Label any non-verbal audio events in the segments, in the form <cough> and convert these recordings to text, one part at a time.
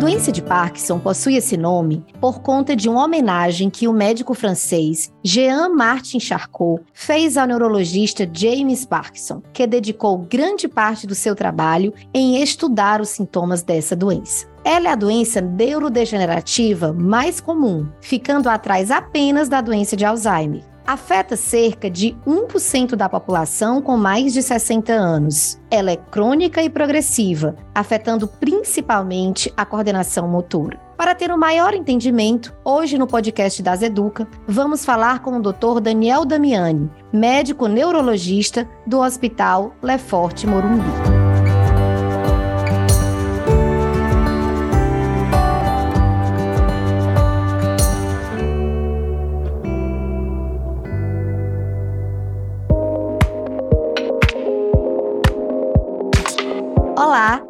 doença de Parkinson possui esse nome por conta de uma homenagem que o médico francês Jean Martin Charcot fez ao neurologista James Parkinson, que dedicou grande parte do seu trabalho em estudar os sintomas dessa doença. Ela é a doença neurodegenerativa mais comum, ficando atrás apenas da doença de Alzheimer afeta cerca de 1% da população com mais de 60 anos. Ela é crônica e progressiva, afetando principalmente a coordenação motora. Para ter um maior entendimento, hoje no podcast das Educa, vamos falar com o Dr. Daniel Damiani, médico neurologista do Hospital Lefort Morumbi. Olá,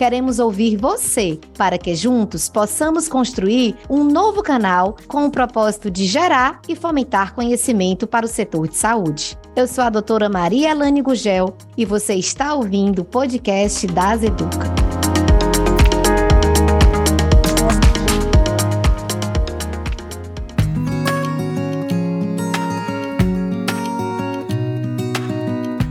Queremos ouvir você para que juntos possamos construir um novo canal com o propósito de gerar e fomentar conhecimento para o setor de saúde. Eu sou a doutora Maria Elane Gugel e você está ouvindo o podcast das Educa.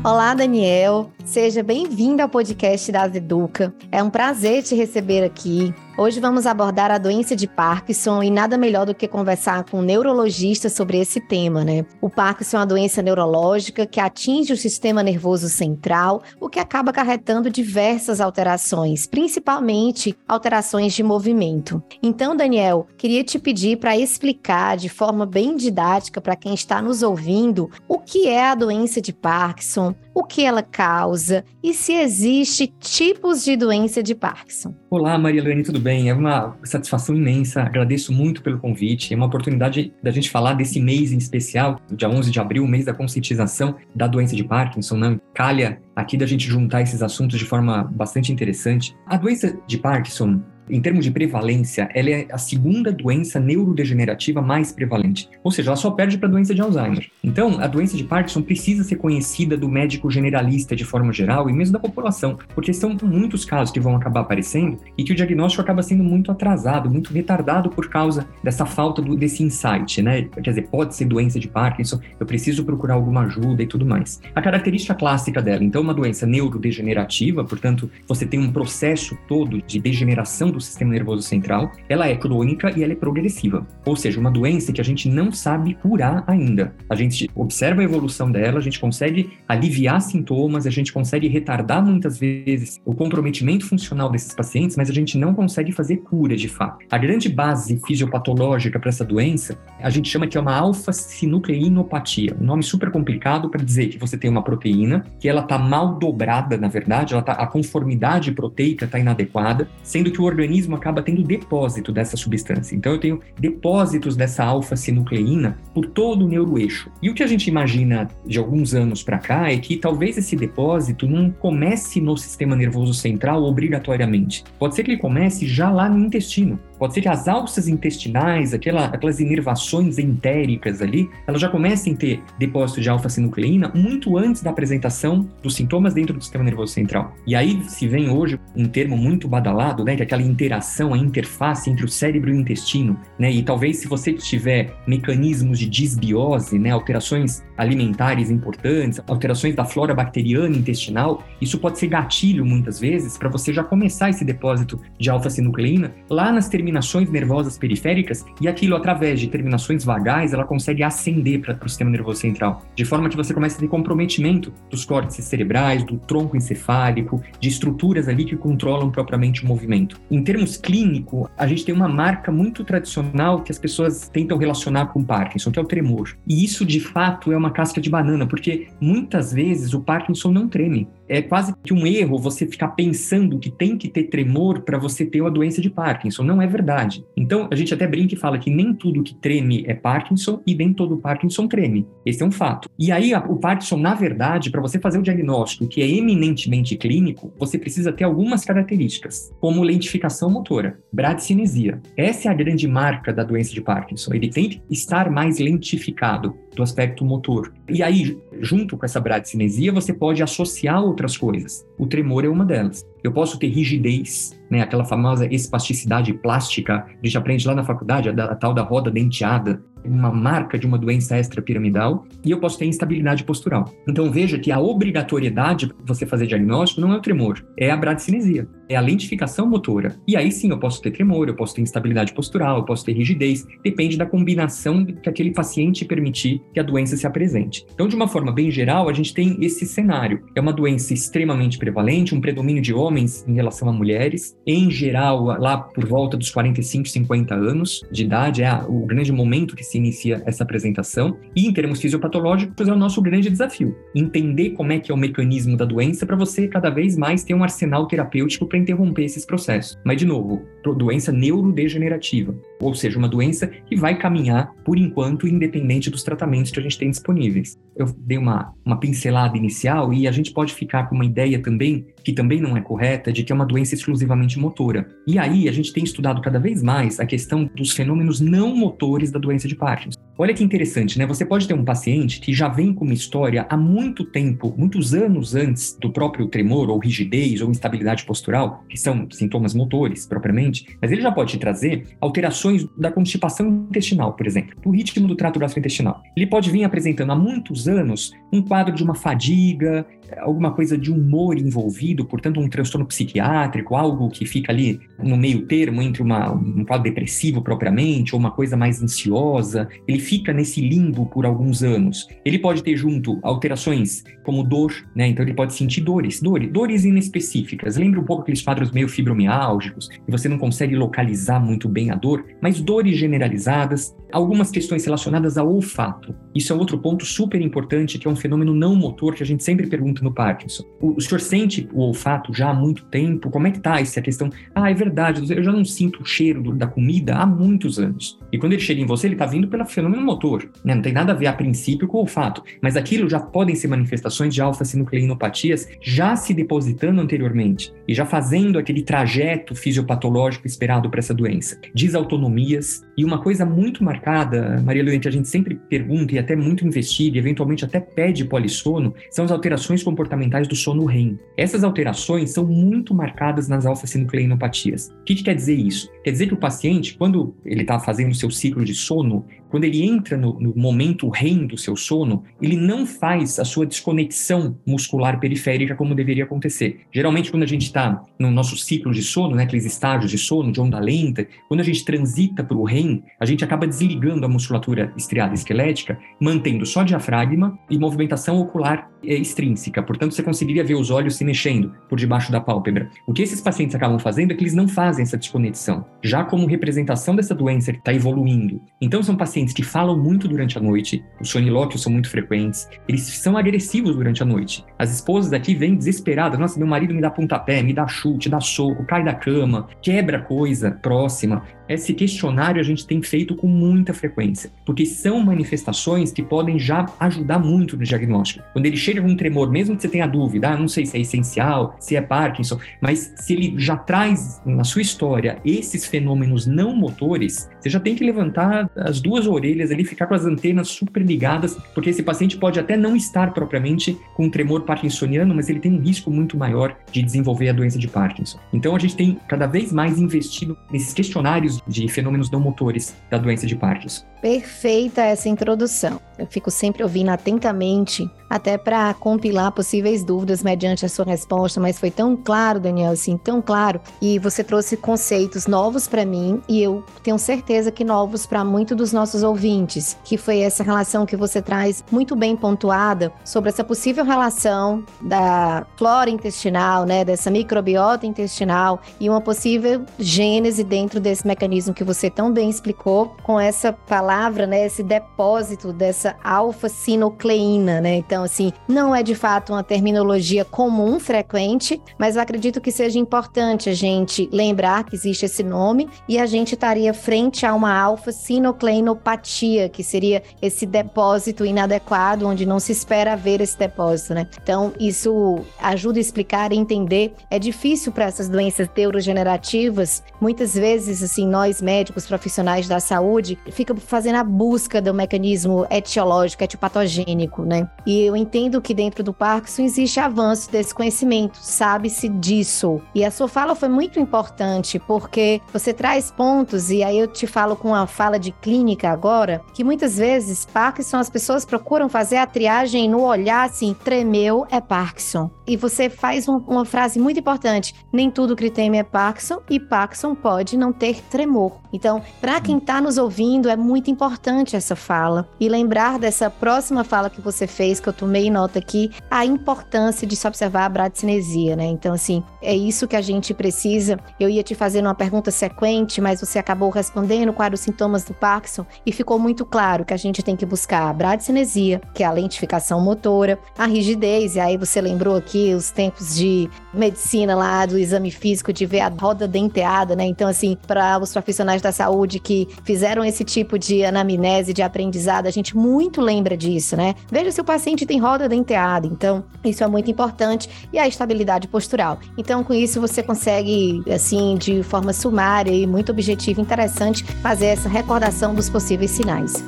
Olá, Daniel. Seja bem-vindo ao podcast da Educa. É um prazer te receber aqui. Hoje vamos abordar a doença de Parkinson e nada melhor do que conversar com um neurologista sobre esse tema, né? O Parkinson é uma doença neurológica que atinge o sistema nervoso central, o que acaba acarretando diversas alterações, principalmente alterações de movimento. Então, Daniel, queria te pedir para explicar de forma bem didática para quem está nos ouvindo o que é a doença de Parkinson, o que ela causa e se existe tipos de doença de Parkinson. Olá, Maria Luane, tudo bem? É uma satisfação imensa, agradeço muito pelo convite. É uma oportunidade da gente falar desse mês em especial, dia 11 de abril, mês da conscientização da doença de Parkinson, né? Calha aqui da gente juntar esses assuntos de forma bastante interessante. A doença de Parkinson em termos de prevalência, ela é a segunda doença neurodegenerativa mais prevalente. Ou seja, ela só perde para a doença de Alzheimer. Então, a doença de Parkinson precisa ser conhecida do médico generalista de forma geral e mesmo da população, porque são muitos casos que vão acabar aparecendo e que o diagnóstico acaba sendo muito atrasado, muito retardado por causa dessa falta do, desse insight, né? Quer dizer, pode ser doença de Parkinson, eu preciso procurar alguma ajuda e tudo mais. A característica clássica dela, então, é uma doença neurodegenerativa, portanto, você tem um processo todo de degeneração do do sistema nervoso central, ela é crônica e ela é progressiva. Ou seja, uma doença que a gente não sabe curar ainda. A gente observa a evolução dela, a gente consegue aliviar sintomas, a gente consegue retardar muitas vezes o comprometimento funcional desses pacientes, mas a gente não consegue fazer cura de fato. A grande base fisiopatológica para essa doença, a gente chama que é uma alfa-sinucleinopatia, um nome super complicado para dizer que você tem uma proteína que ela está mal dobrada, na verdade, ela tá, a conformidade proteica está inadequada, sendo que o organismo organismo acaba tendo depósito dessa substância. Então, eu tenho depósitos dessa alfa-sinucleína por todo o neuroeixo. E o que a gente imagina de alguns anos para cá é que talvez esse depósito não comece no sistema nervoso central obrigatoriamente. Pode ser que ele comece já lá no intestino. Pode ser que as alças intestinais, aquela, aquelas inervações entéricas ali, elas já comecem a ter depósito de alfa-sinucleína muito antes da apresentação dos sintomas dentro do sistema nervoso central. E aí se vem hoje um termo muito badalado, né, que é aquela interação, a interface entre o cérebro e o intestino, né? E talvez se você tiver mecanismos de disbiose, né, alterações alimentares importantes, alterações da flora bacteriana intestinal, isso pode ser gatilho muitas vezes para você já começar esse depósito de alfa-sinucleína lá nas terminações terminações nervosas periféricas e aquilo, através de terminações vagais, ela consegue ascender para o sistema nervoso central, de forma que você começa a ter comprometimento dos córtices cerebrais, do tronco encefálico, de estruturas ali que controlam propriamente o movimento. Em termos clínicos, a gente tem uma marca muito tradicional que as pessoas tentam relacionar com Parkinson, que é o tremor. E isso, de fato, é uma casca de banana, porque muitas vezes o Parkinson não treme é quase que um erro você ficar pensando que tem que ter tremor para você ter a doença de Parkinson. Não é verdade. Então, a gente até brinca e fala que nem tudo que treme é Parkinson e nem todo Parkinson treme. Esse é um fato. E aí, o Parkinson, na verdade, para você fazer o diagnóstico que é eminentemente clínico, você precisa ter algumas características, como lentificação motora, bradicinesia. Essa é a grande marca da doença de Parkinson. Ele tem que estar mais lentificado do aspecto motor. E aí, junto com essa bradicinesia, você pode associar outras coisas. O tremor é uma delas. Eu posso ter rigidez, né, aquela famosa espasticidade plástica, a gente aprende lá na faculdade, a, a tal da roda denteada, uma marca de uma doença extrapiramidal, e eu posso ter instabilidade postural. Então veja que a obrigatoriedade para você fazer diagnóstico não é o tremor, é a bradicinesia, é a lentificação motora. E aí sim eu posso ter tremor, eu posso ter instabilidade postural, eu posso ter rigidez, depende da combinação que aquele paciente permitir que a doença se apresente. Então, de uma forma bem geral, a gente tem esse cenário. É uma doença extremamente prevalente, um predomínio de homens em relação a mulheres, em geral, lá por volta dos 45, 50 anos de idade, é o grande momento que se inicia essa apresentação. E em termos fisiopatológicos, é o nosso grande desafio. Entender como é que é o mecanismo da doença para você cada vez mais ter um arsenal terapêutico para interromper esses processos. Mas, de novo, doença neurodegenerativa, ou seja, uma doença que vai caminhar, por enquanto, independente dos tratamentos que a gente tem disponíveis. Eu dei uma, uma pincelada inicial e a gente pode ficar com uma ideia também, que também não é correta, de que é uma doença exclusivamente motora. E aí a gente tem estudado cada vez mais a questão dos fenômenos não motores da doença de Parkinson. Olha que interessante, né? Você pode ter um paciente que já vem com uma história há muito tempo, muitos anos antes do próprio tremor, ou rigidez, ou instabilidade postural, que são sintomas motores propriamente, mas ele já pode trazer alterações da constipação intestinal, por exemplo, do ritmo do trato gastrointestinal. Ele pode vir apresentando há muitos anos um quadro de uma fadiga, alguma coisa de humor envolvido, portanto, um transtorno psiquiátrico, algo que fica ali no meio termo entre uma, um quadro depressivo propriamente, ou uma coisa mais ansiosa, ele fica nesse limbo por alguns anos. Ele pode ter junto alterações como dor, né? Então ele pode sentir dores, dores, dores inespecíficas. Lembra um pouco aqueles quadros meio fibromiálgicos, que você não consegue localizar muito bem a dor, mas dores generalizadas, algumas questões relacionadas ao olfato. Isso é outro ponto super importante, que é um fenômeno não motor que a gente sempre pergunta no Parkinson. O, o senhor sente o olfato já há muito tempo? Como é que tá essa questão? Ah, é verdade, eu já não sinto o cheiro do, da comida há muitos anos. E quando ele chega em você, ele está vindo pelo fenômeno motor, né? Não tem nada a ver a princípio com o olfato, mas aquilo já podem ser manifestações de alfa-sinucleinopatias já se depositando anteriormente e já fazendo aquele trajeto fisiopatológico esperado para essa doença. Desautonomias e uma coisa muito marcada, Maria Luísa, que a gente sempre pergunta e até muito investiga, eventualmente até pede polissono, são as alterações comportamentais do sono REM. Essas alterações são muito marcadas nas alfa-sinucleinopatias. O que, que quer dizer isso? Quer dizer que o paciente, quando ele está fazendo o seu ciclo de sono, quando ele entra no, no, momento REM do seu sono, ele não faz a sua desconexão muscular periférica como deveria acontecer. Geralmente, quando a gente está no nosso ciclo de sono, né, aqueles estágios de sono, de onda lenta, quando a gente transita para o REM, a gente acaba desligando a musculatura estriada esquelética, mantendo só diafragma e movimentação ocular é, extrínseca. Portanto, você conseguiria ver os olhos se mexendo por debaixo da pálpebra. O que esses pacientes acabam fazendo é que eles não fazem essa desconexão, já como representação dessa doença que está evoluindo. Então, são pacientes pacientes que falam muito durante a noite, os sonilóquios são muito frequentes, eles são agressivos durante a noite. As esposas aqui vêm desesperadas, nossa, meu marido me dá pontapé, me dá chute, dá soco, cai da cama, quebra coisa próxima. Esse questionário a gente tem feito com muita frequência, porque são manifestações que podem já ajudar muito no diagnóstico. Quando ele chega com um tremor, mesmo que você tenha dúvida, ah, não sei se é essencial, se é Parkinson, mas se ele já traz na sua história esses fenômenos não motores, você já tem que levantar as duas orelhas ali, ficar com as antenas super ligadas, porque esse paciente pode até não estar propriamente com tremor parkinsoniano, mas ele tem um risco muito maior de desenvolver a doença de Parkinson. Então a gente tem cada vez mais investido nesses questionários de fenômenos não motores da doença de Parkinson. Perfeita essa introdução. Eu fico sempre ouvindo atentamente, até para compilar possíveis dúvidas mediante a sua resposta, mas foi tão claro, Daniel, assim, tão claro. E você trouxe conceitos novos para mim e eu tenho certeza que novos para muitos dos nossos ouvintes, que foi essa relação que você traz muito bem pontuada sobre essa possível relação da flora intestinal, né, dessa microbiota intestinal e uma possível gênese dentro desse mecanismo que você tão bem explicou com essa palavra né, esse depósito dessa alfa-sinocleína, né? Então, Então, assim, não é de fato uma terminologia comum, frequente, mas acredito que seja importante a gente lembrar que existe esse nome e a gente estaria frente a uma alfa-sinocleinopatia, que seria esse depósito inadequado, onde não se espera ver esse depósito, né? Então, isso ajuda a explicar e entender. É difícil para essas doenças neurogenerativas, muitas vezes, assim, nós médicos, profissionais da saúde, fica fazendo a busca do mecanismo etiológico, etiopatogênico, né? E eu entendo que dentro do Parkinson existe avanço desse conhecimento, sabe-se disso. E a sua fala foi muito importante, porque você traz pontos, e aí eu te falo com a fala de clínica agora, que muitas vezes Parkinson as pessoas procuram fazer a triagem no olhar assim, tremeu é Parkinson. E você faz um, uma frase muito importante: nem tudo que treme é Parkinson e Parkinson pode não ter tremor. Então, para quem está nos ouvindo, é muito importante essa fala e lembrar dessa próxima fala que você fez, que eu tomei nota aqui, a importância de se observar a bradicinesia, né? Então, assim, é isso que a gente precisa. Eu ia te fazer uma pergunta sequente, mas você acabou respondendo quais os sintomas do Parkinson e ficou muito claro que a gente tem que buscar a bradicinesia, que é a lentificação motora, a rigidez, e aí você lembrou aqui os tempos de medicina lá do exame físico de ver a roda denteada, né? Então, assim, para os profissionais da saúde que fizeram esse tipo de anamnese, de aprendizado, a gente muito lembra disso, né? Veja se o paciente tem roda denteada. Então, isso é muito importante. E a estabilidade postural. Então, com isso, você consegue, assim, de forma sumária e muito objetiva e interessante, fazer essa recordação dos possíveis sinais.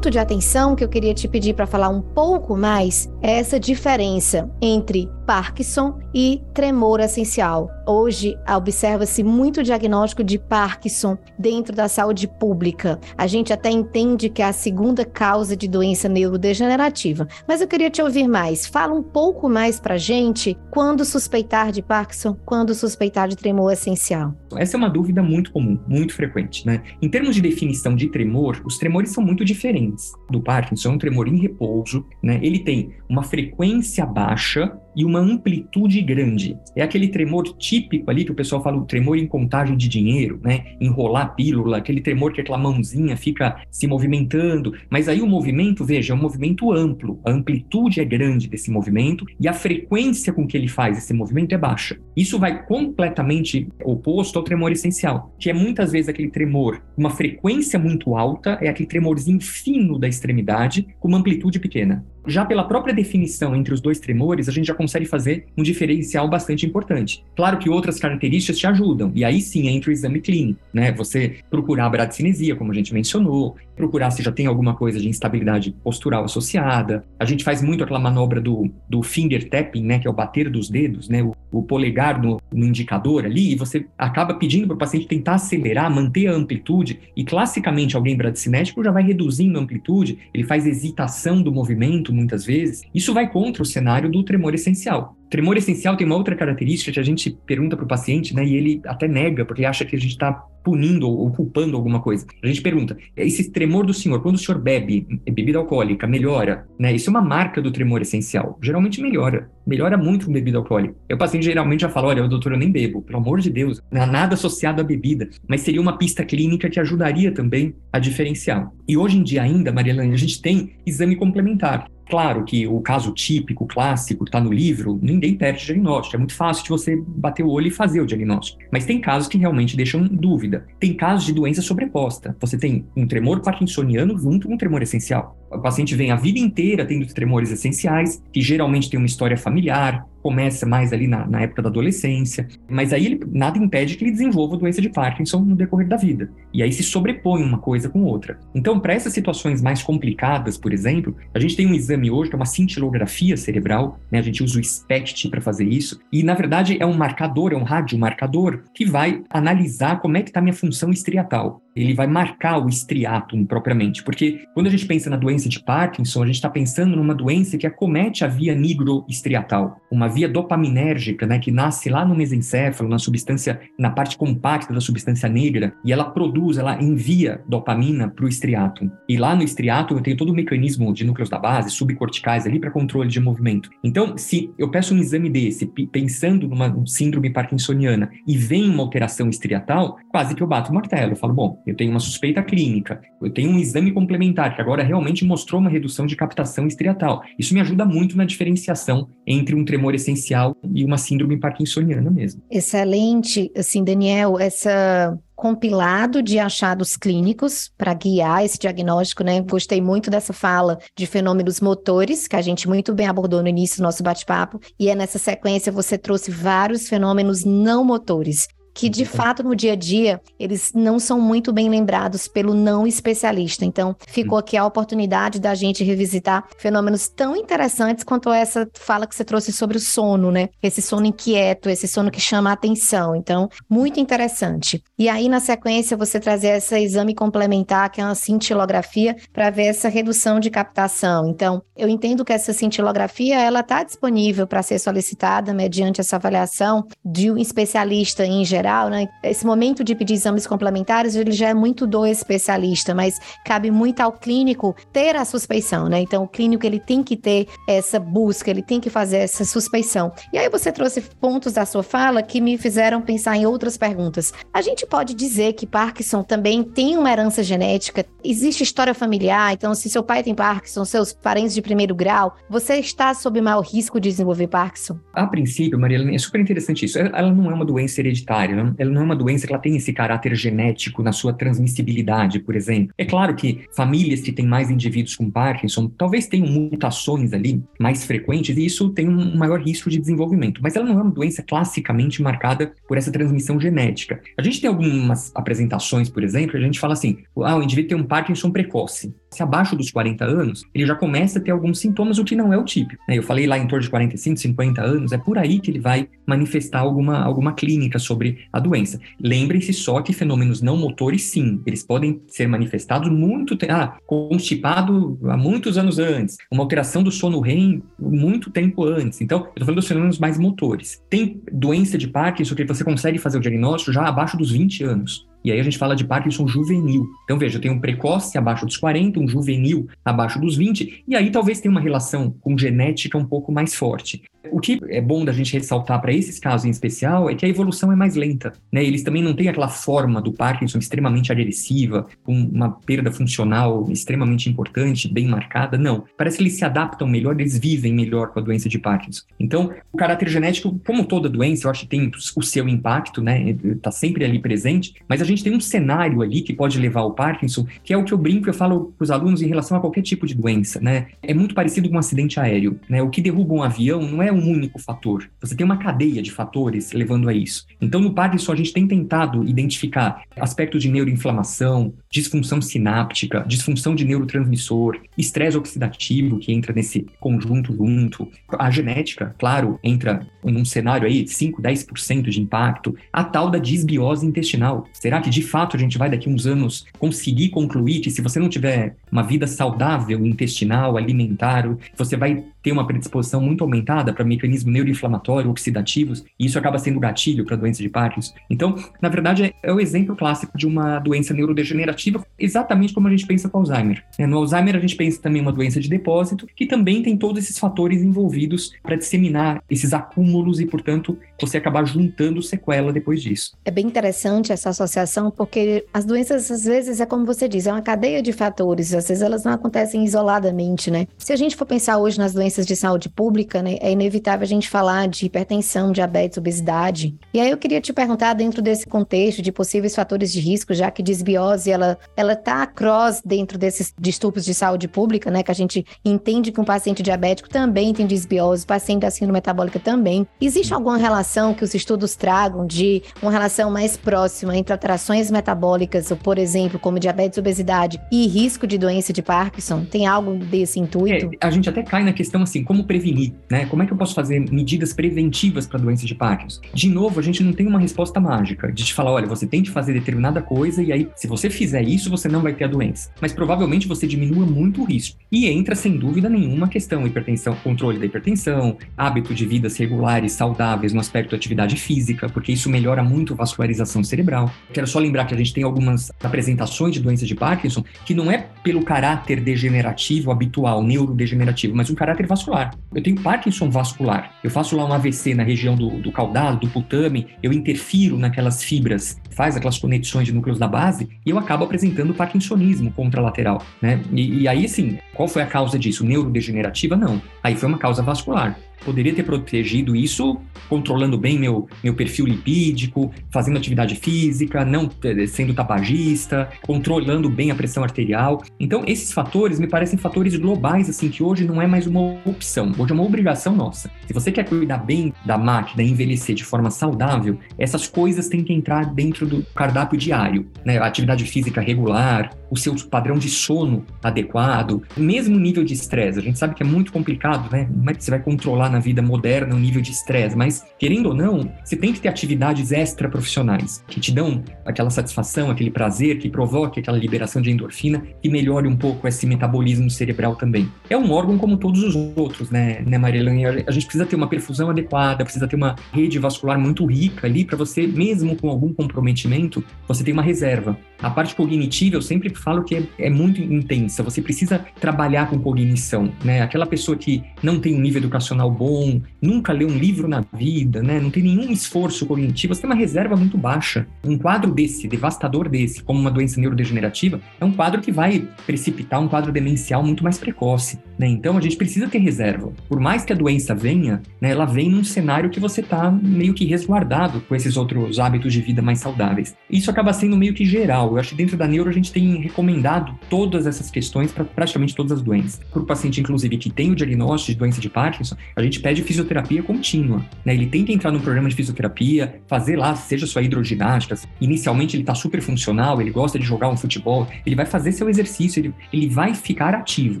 De atenção que eu queria te pedir para falar um pouco mais é essa diferença entre Parkinson e tremor essencial. Hoje observa-se muito diagnóstico de Parkinson dentro da saúde pública. A gente até entende que é a segunda causa de doença neurodegenerativa. Mas eu queria te ouvir mais. Fala um pouco mais para gente quando suspeitar de Parkinson, quando suspeitar de tremor essencial. Essa é uma dúvida muito comum, muito frequente, né? Em termos de definição de tremor, os tremores são muito diferentes. Do Parkinson é um tremor em repouso, né? Ele tem uma frequência baixa e uma amplitude grande. É aquele tremor típico ali que o pessoal fala o tremor em contagem de dinheiro, né? Enrolar a pílula, aquele tremor que aquela mãozinha fica se movimentando. Mas aí o movimento, veja, é um movimento amplo. A amplitude é grande desse movimento e a frequência com que ele faz esse movimento é baixa. Isso vai completamente oposto ao tremor essencial, que é muitas vezes aquele tremor uma frequência muito alta, é aquele tremorzinho fino da extremidade com uma amplitude pequena. Já pela própria definição entre os dois tremores, a gente já consegue fazer um diferencial bastante importante. Claro que outras características te ajudam, e aí sim entra o exame clínico, né? Você procurar a bradicinesia, como a gente mencionou, procurar se já tem alguma coisa de instabilidade postural associada. A gente faz muito aquela manobra do, do finger tapping, né? Que é o bater dos dedos, né? O, o polegar no, no, indicador ali, e você acaba pedindo para o paciente tentar acelerar, manter a amplitude, e classicamente alguém bradicinético já vai reduzindo a amplitude, ele faz hesitação do movimento muitas vezes. Isso vai contra o cenário do tremor essencial. Tremor essencial tem uma outra característica que a gente pergunta para o paciente, né, e ele até nega, porque acha que a gente está punindo ou culpando alguma coisa. A gente pergunta: esse tremor do senhor, quando o senhor bebe bebida alcoólica, melhora? Né? Isso é uma marca do tremor essencial. Geralmente melhora. Melhora muito com bebida alcoólica. E o paciente geralmente já fala: olha, doutor, eu nem bebo, pelo amor de Deus, não há nada associado à bebida. Mas seria uma pista clínica que ajudaria também a diferenciar. E hoje em dia ainda, Marielane, a gente tem exame complementar. Claro que o caso típico, clássico, está no livro, ninguém perde diagnóstico. É muito fácil de você bater o olho e fazer o diagnóstico. Mas tem casos que realmente deixam dúvida. Tem casos de doença sobreposta. Você tem um tremor parkinsoniano junto com um tremor essencial. O paciente vem a vida inteira tendo tremores essenciais, que geralmente tem uma história familiar, começa mais ali na, na, época da adolescência, mas aí ele, nada impede que ele desenvolva doença de Parkinson no decorrer da vida. E aí se sobrepõe uma coisa com outra. Então, para essas situações mais complicadas, por exemplo, a gente tem um exame hoje que é uma cintilografia cerebral, né? A gente usa o SPECT para fazer isso, e na verdade é um marcador, é um radiomarcador que vai analisar como é que está a minha função estriatal. Ele vai marcar o estriatum propriamente, porque quando a gente pensa na doença de Parkinson, a gente está pensando numa doença que acomete a via nigroestriatal, uma via dopaminérgica, né, que nasce lá no mesencéfalo, na substância, na parte compacta da substância negra, e ela produz, ela envia dopamina para o estriatum. E lá no estriatum eu tenho todo o mecanismo de núcleos da base, subcorticais ali para controle de movimento. Então, se eu peço um exame desse, pensando numa síndrome parkinsoniana, e vem uma alteração estriatal, quase que eu bato o martelo. Eu falo, bom, eu tenho uma suspeita clínica, eu tenho um exame complementar que agora realmente mostrou uma redução de captação estriatal. Isso me ajuda muito na diferenciação entre um tremor essencial e uma síndrome parkinsoniana mesmo. Excelente, assim, Daniel, essa compilado de achados clínicos para guiar esse diagnóstico, né? Gostei muito dessa fala de fenômenos motores, que a gente muito bem abordou no início do nosso bate-papo, e é nessa sequência você trouxe vários fenômenos não motores, que de fato no dia a dia eles não são muito bem lembrados pelo não especialista. Então, ficou aqui a oportunidade da gente revisitar fenômenos tão interessantes quanto essa fala que você trouxe sobre o sono, né? Esse sono inquieto, esse sono que chama a atenção. Então, muito interessante. E aí, na sequência, você trazer esse exame complementar, que é uma cintilografia, para ver essa redução de captação. Então, eu entendo que essa cintilografia ela está disponível para ser solicitada mediante essa avaliação de um especialista em geral geral, né? Esse momento de pedir exames complementares, ele já é muito do especialista, mas cabe muito ao clínico ter a suspeição, né? Então, o clínico ele tem que ter essa busca, ele tem que fazer essa suspeição. E aí você trouxe pontos da sua fala que me fizeram pensar em outras perguntas. A gente pode dizer que Parkinson também tem uma herança genética? Existe história familiar? Então, se seu pai tem Parkinson, seus parentes de primeiro grau, você está sob maior risco de desenvolver Parkinson? A princípio, Maria, é super interessante isso. Ela não é uma doença hereditária não, ela não é uma doença que ela tem esse caráter genético na sua transmissibilidade, por exemplo. É claro que famílias que têm mais indivíduos com Parkinson talvez tenham mutações ali mais frequentes e isso tem um maior risco de desenvolvimento, mas ela não é uma doença classicamente marcada por essa transmissão genética. A gente tem algumas apresentações, por exemplo, a gente fala assim: ah, o indivíduo tem um Parkinson precoce se abaixo dos 40 anos, ele já começa a ter alguns sintomas, o que não é o típico. Né? Eu falei lá em torno de 45, 50 anos, é por aí que ele vai manifestar alguma, alguma clínica sobre a doença. Lembrem-se só que fenômenos não motores, sim, eles podem ser manifestados muito, ah, constipado há muitos anos antes, uma alteração do sono REM muito tempo antes. Então, eu estou falando dos fenômenos mais motores. Tem doença de Parkinson que você consegue fazer o diagnóstico já abaixo dos 20 anos. E aí a gente fala de Parkinson juvenil. Então, veja, eu tenho um precoce abaixo dos 40, um juvenil abaixo dos 20, e aí talvez tenha uma relação com genética um pouco mais forte. O que é bom da gente ressaltar para esses casos em especial é que a evolução é mais lenta, né? Eles também não têm aquela forma do Parkinson extremamente agressiva, com uma perda funcional extremamente importante, bem marcada, não. Parece que eles se adaptam melhor, eles vivem melhor com a doença de Parkinson. Então, o caráter genético, como toda doença, eu acho que tem o seu impacto, né? Está sempre ali presente, mas a gente tem um cenário ali que pode levar ao Parkinson, que é o que eu brinco, eu falo para os alunos em relação a qualquer tipo de doença, né? É muito parecido com um acidente aéreo, né? O que derruba um avião não é um único fator. Você tem uma cadeia de fatores levando a isso. Então, no Parkinson, a gente tem tentado identificar aspectos de neuroinflamação, disfunção sináptica, disfunção de neurotransmissor, estresse oxidativo, que entra nesse conjunto junto. A genética, claro, entra num cenário aí, 5, 10% de impacto. A tal da disbiose intestinal. Será que de fato a gente vai daqui uns anos conseguir concluir que se você não tiver uma vida saudável intestinal, alimentar, você vai ter uma predisposição muito aumentada para mecanismo neuroinflamatório, oxidativos, e isso acaba sendo gatilho para a doença de Parkinson. Então, na verdade, é, o exemplo clássico de uma doença neurodegenerativa, exatamente como a gente pensa com Alzheimer. É, no Alzheimer, a gente pensa também uma doença de depósito, que também tem todos esses fatores envolvidos para disseminar esses acúmulos e, portanto, você acabar juntando sequela depois disso. É bem interessante essa associação, porque as doenças, às vezes, é como você diz, é uma cadeia de fatores, às vezes elas não acontecem isoladamente, né? Se a gente for pensar hoje nas doenças de saúde pública, né, é inevitável a gente falar de hipertensão, diabetes, obesidade. E aí eu queria te perguntar, dentro desse contexto de possíveis fatores de risco, já que desbiose, ela, ela tá cross dentro desses distúrbios de saúde pública, né, que a gente entende que um paciente diabético também tem desbiose, paciente da síndrome metabólica também. Existe alguma relação que os estudos tragam de uma relação mais próxima entre alterações alterações metabólicas, por exemplo, como diabetes, obesidade e risco de doença de Parkinson? Tem algo desse intuito? É, a gente até cai na questão assim, como prevenir, né? Como é que eu posso fazer medidas preventivas para doença de Parkinson? De novo, a gente não tem uma resposta mágica de te falar, olha, você tem que fazer determinada coisa e aí, se você fizer isso, você não vai ter a doença. Mas provavelmente você diminua muito o risco. E entra, sem dúvida nenhuma, a questão hipertensão, controle da hipertensão, hábito de vidas regulares, saudáveis no aspecto da atividade física, porque isso melhora muito a vascularização cerebral. Quero só lembrar que a gente tem algumas apresentações de doenças de Parkinson que não é pelo caráter degenerativo habitual, neurodegenerativo, mas um caráter vascular. Eu tenho Parkinson vascular. Eu faço lá um AVC na região do, do caudado, do putame, eu interfiro naquelas fibras, faz aquelas conexões de núcleos da base e eu acabo apresentando parkinsonismo contralateral, né? E, e aí, assim, qual foi a causa disso? Neurodegenerativa? Não. Aí foi uma causa vascular poderia ter protegido isso controlando bem meu, meu perfil lipídico, fazendo atividade física, não sendo tabagista, controlando bem a pressão arterial. Então, esses fatores me parecem fatores globais, assim, que hoje não é mais uma opção, hoje é uma obrigação nossa. Se você quer cuidar bem da máquina, envelhecer de forma saudável, essas coisas têm que entrar dentro do cardápio diário, né? Atividade física regular, o seu padrão de sono adequado, mesmo nível de estresse. A gente sabe que é muito complicado, né? Como é que você vai controlar na vida moderna o nível de estresse? Mas, querendo ou não, você tem que ter atividades extra-profissionais que te dão aquela satisfação, aquele prazer, que provoque aquela liberação de endorfina e melhore um pouco esse metabolismo cerebral também. É um órgão como todos os outros, né, né Marilene? A gente precisa ter uma perfusão adequada, precisa ter uma rede vascular muito rica ali para você, mesmo com algum comprometimento, você ter uma reserva. A parte cognitiva, eu sempre falo que é, é, muito intensa. Você precisa trabalhar com cognição, né? Aquela pessoa que não tem um nível educacional bom, nunca leu um livro na vida, né? Não tem nenhum esforço cognitivo, você tem uma reserva muito baixa. Um quadro desse, devastador desse, como uma doença neurodegenerativa, é um quadro que vai precipitar um quadro demencial muito mais precoce, né? Então a gente precisa ter reserva. Por mais que a doença venha, né, ela vem num cenário que você está meio que resguardado com esses outros hábitos de vida mais saudáveis. Isso acaba sendo meio que geral. Eu acho que dentro da neuro a gente tem recomendado todas essas questões para praticamente todas as doenças. Para o paciente, inclusive, que tem o diagnóstico de doença de Parkinson, a gente pede fisioterapia contínua. Né? Ele tem que entrar no programa de fisioterapia, fazer lá, seja sua hidroginástica. Inicialmente ele está super funcional, ele gosta de jogar um futebol, ele vai fazer seu exercício, ele, ele vai ficar ativo.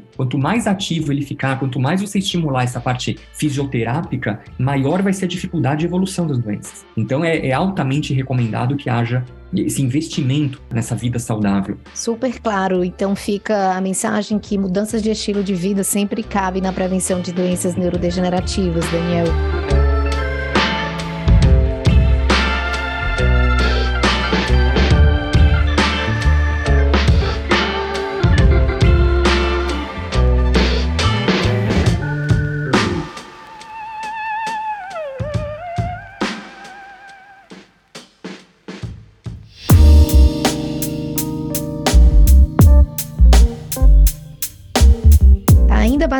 Quanto mais ativo ele ficar, quanto mais você estimular essa parte fisioterápica, maior vai ser a dificuldade de evolução das doenças. Então é, é altamente recomendado que haja esse investimento nessa vida saudável. Super claro. Então fica a mensagem que mudanças de estilo de vida sempre cabem na prevenção de doenças neurodegenerativas, Daniel.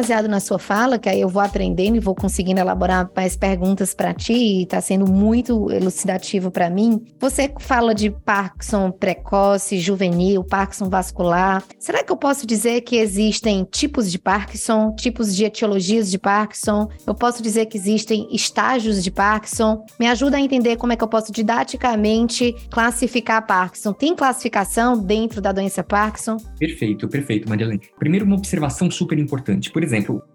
Baseado na sua fala, que aí eu vou aprendendo e vou conseguindo elaborar mais perguntas para ti, e está sendo muito elucidativo para mim. Você fala de Parkinson precoce, juvenil, Parkinson vascular. Será que eu posso dizer que existem tipos de Parkinson, tipos de etiologias de Parkinson? Eu posso dizer que existem estágios de Parkinson? Me ajuda a entender como é que eu posso didaticamente classificar Parkinson. Tem classificação dentro da doença Parkinson? Perfeito, perfeito, Marilene. Primeiro, uma observação super importante. Por exemplo,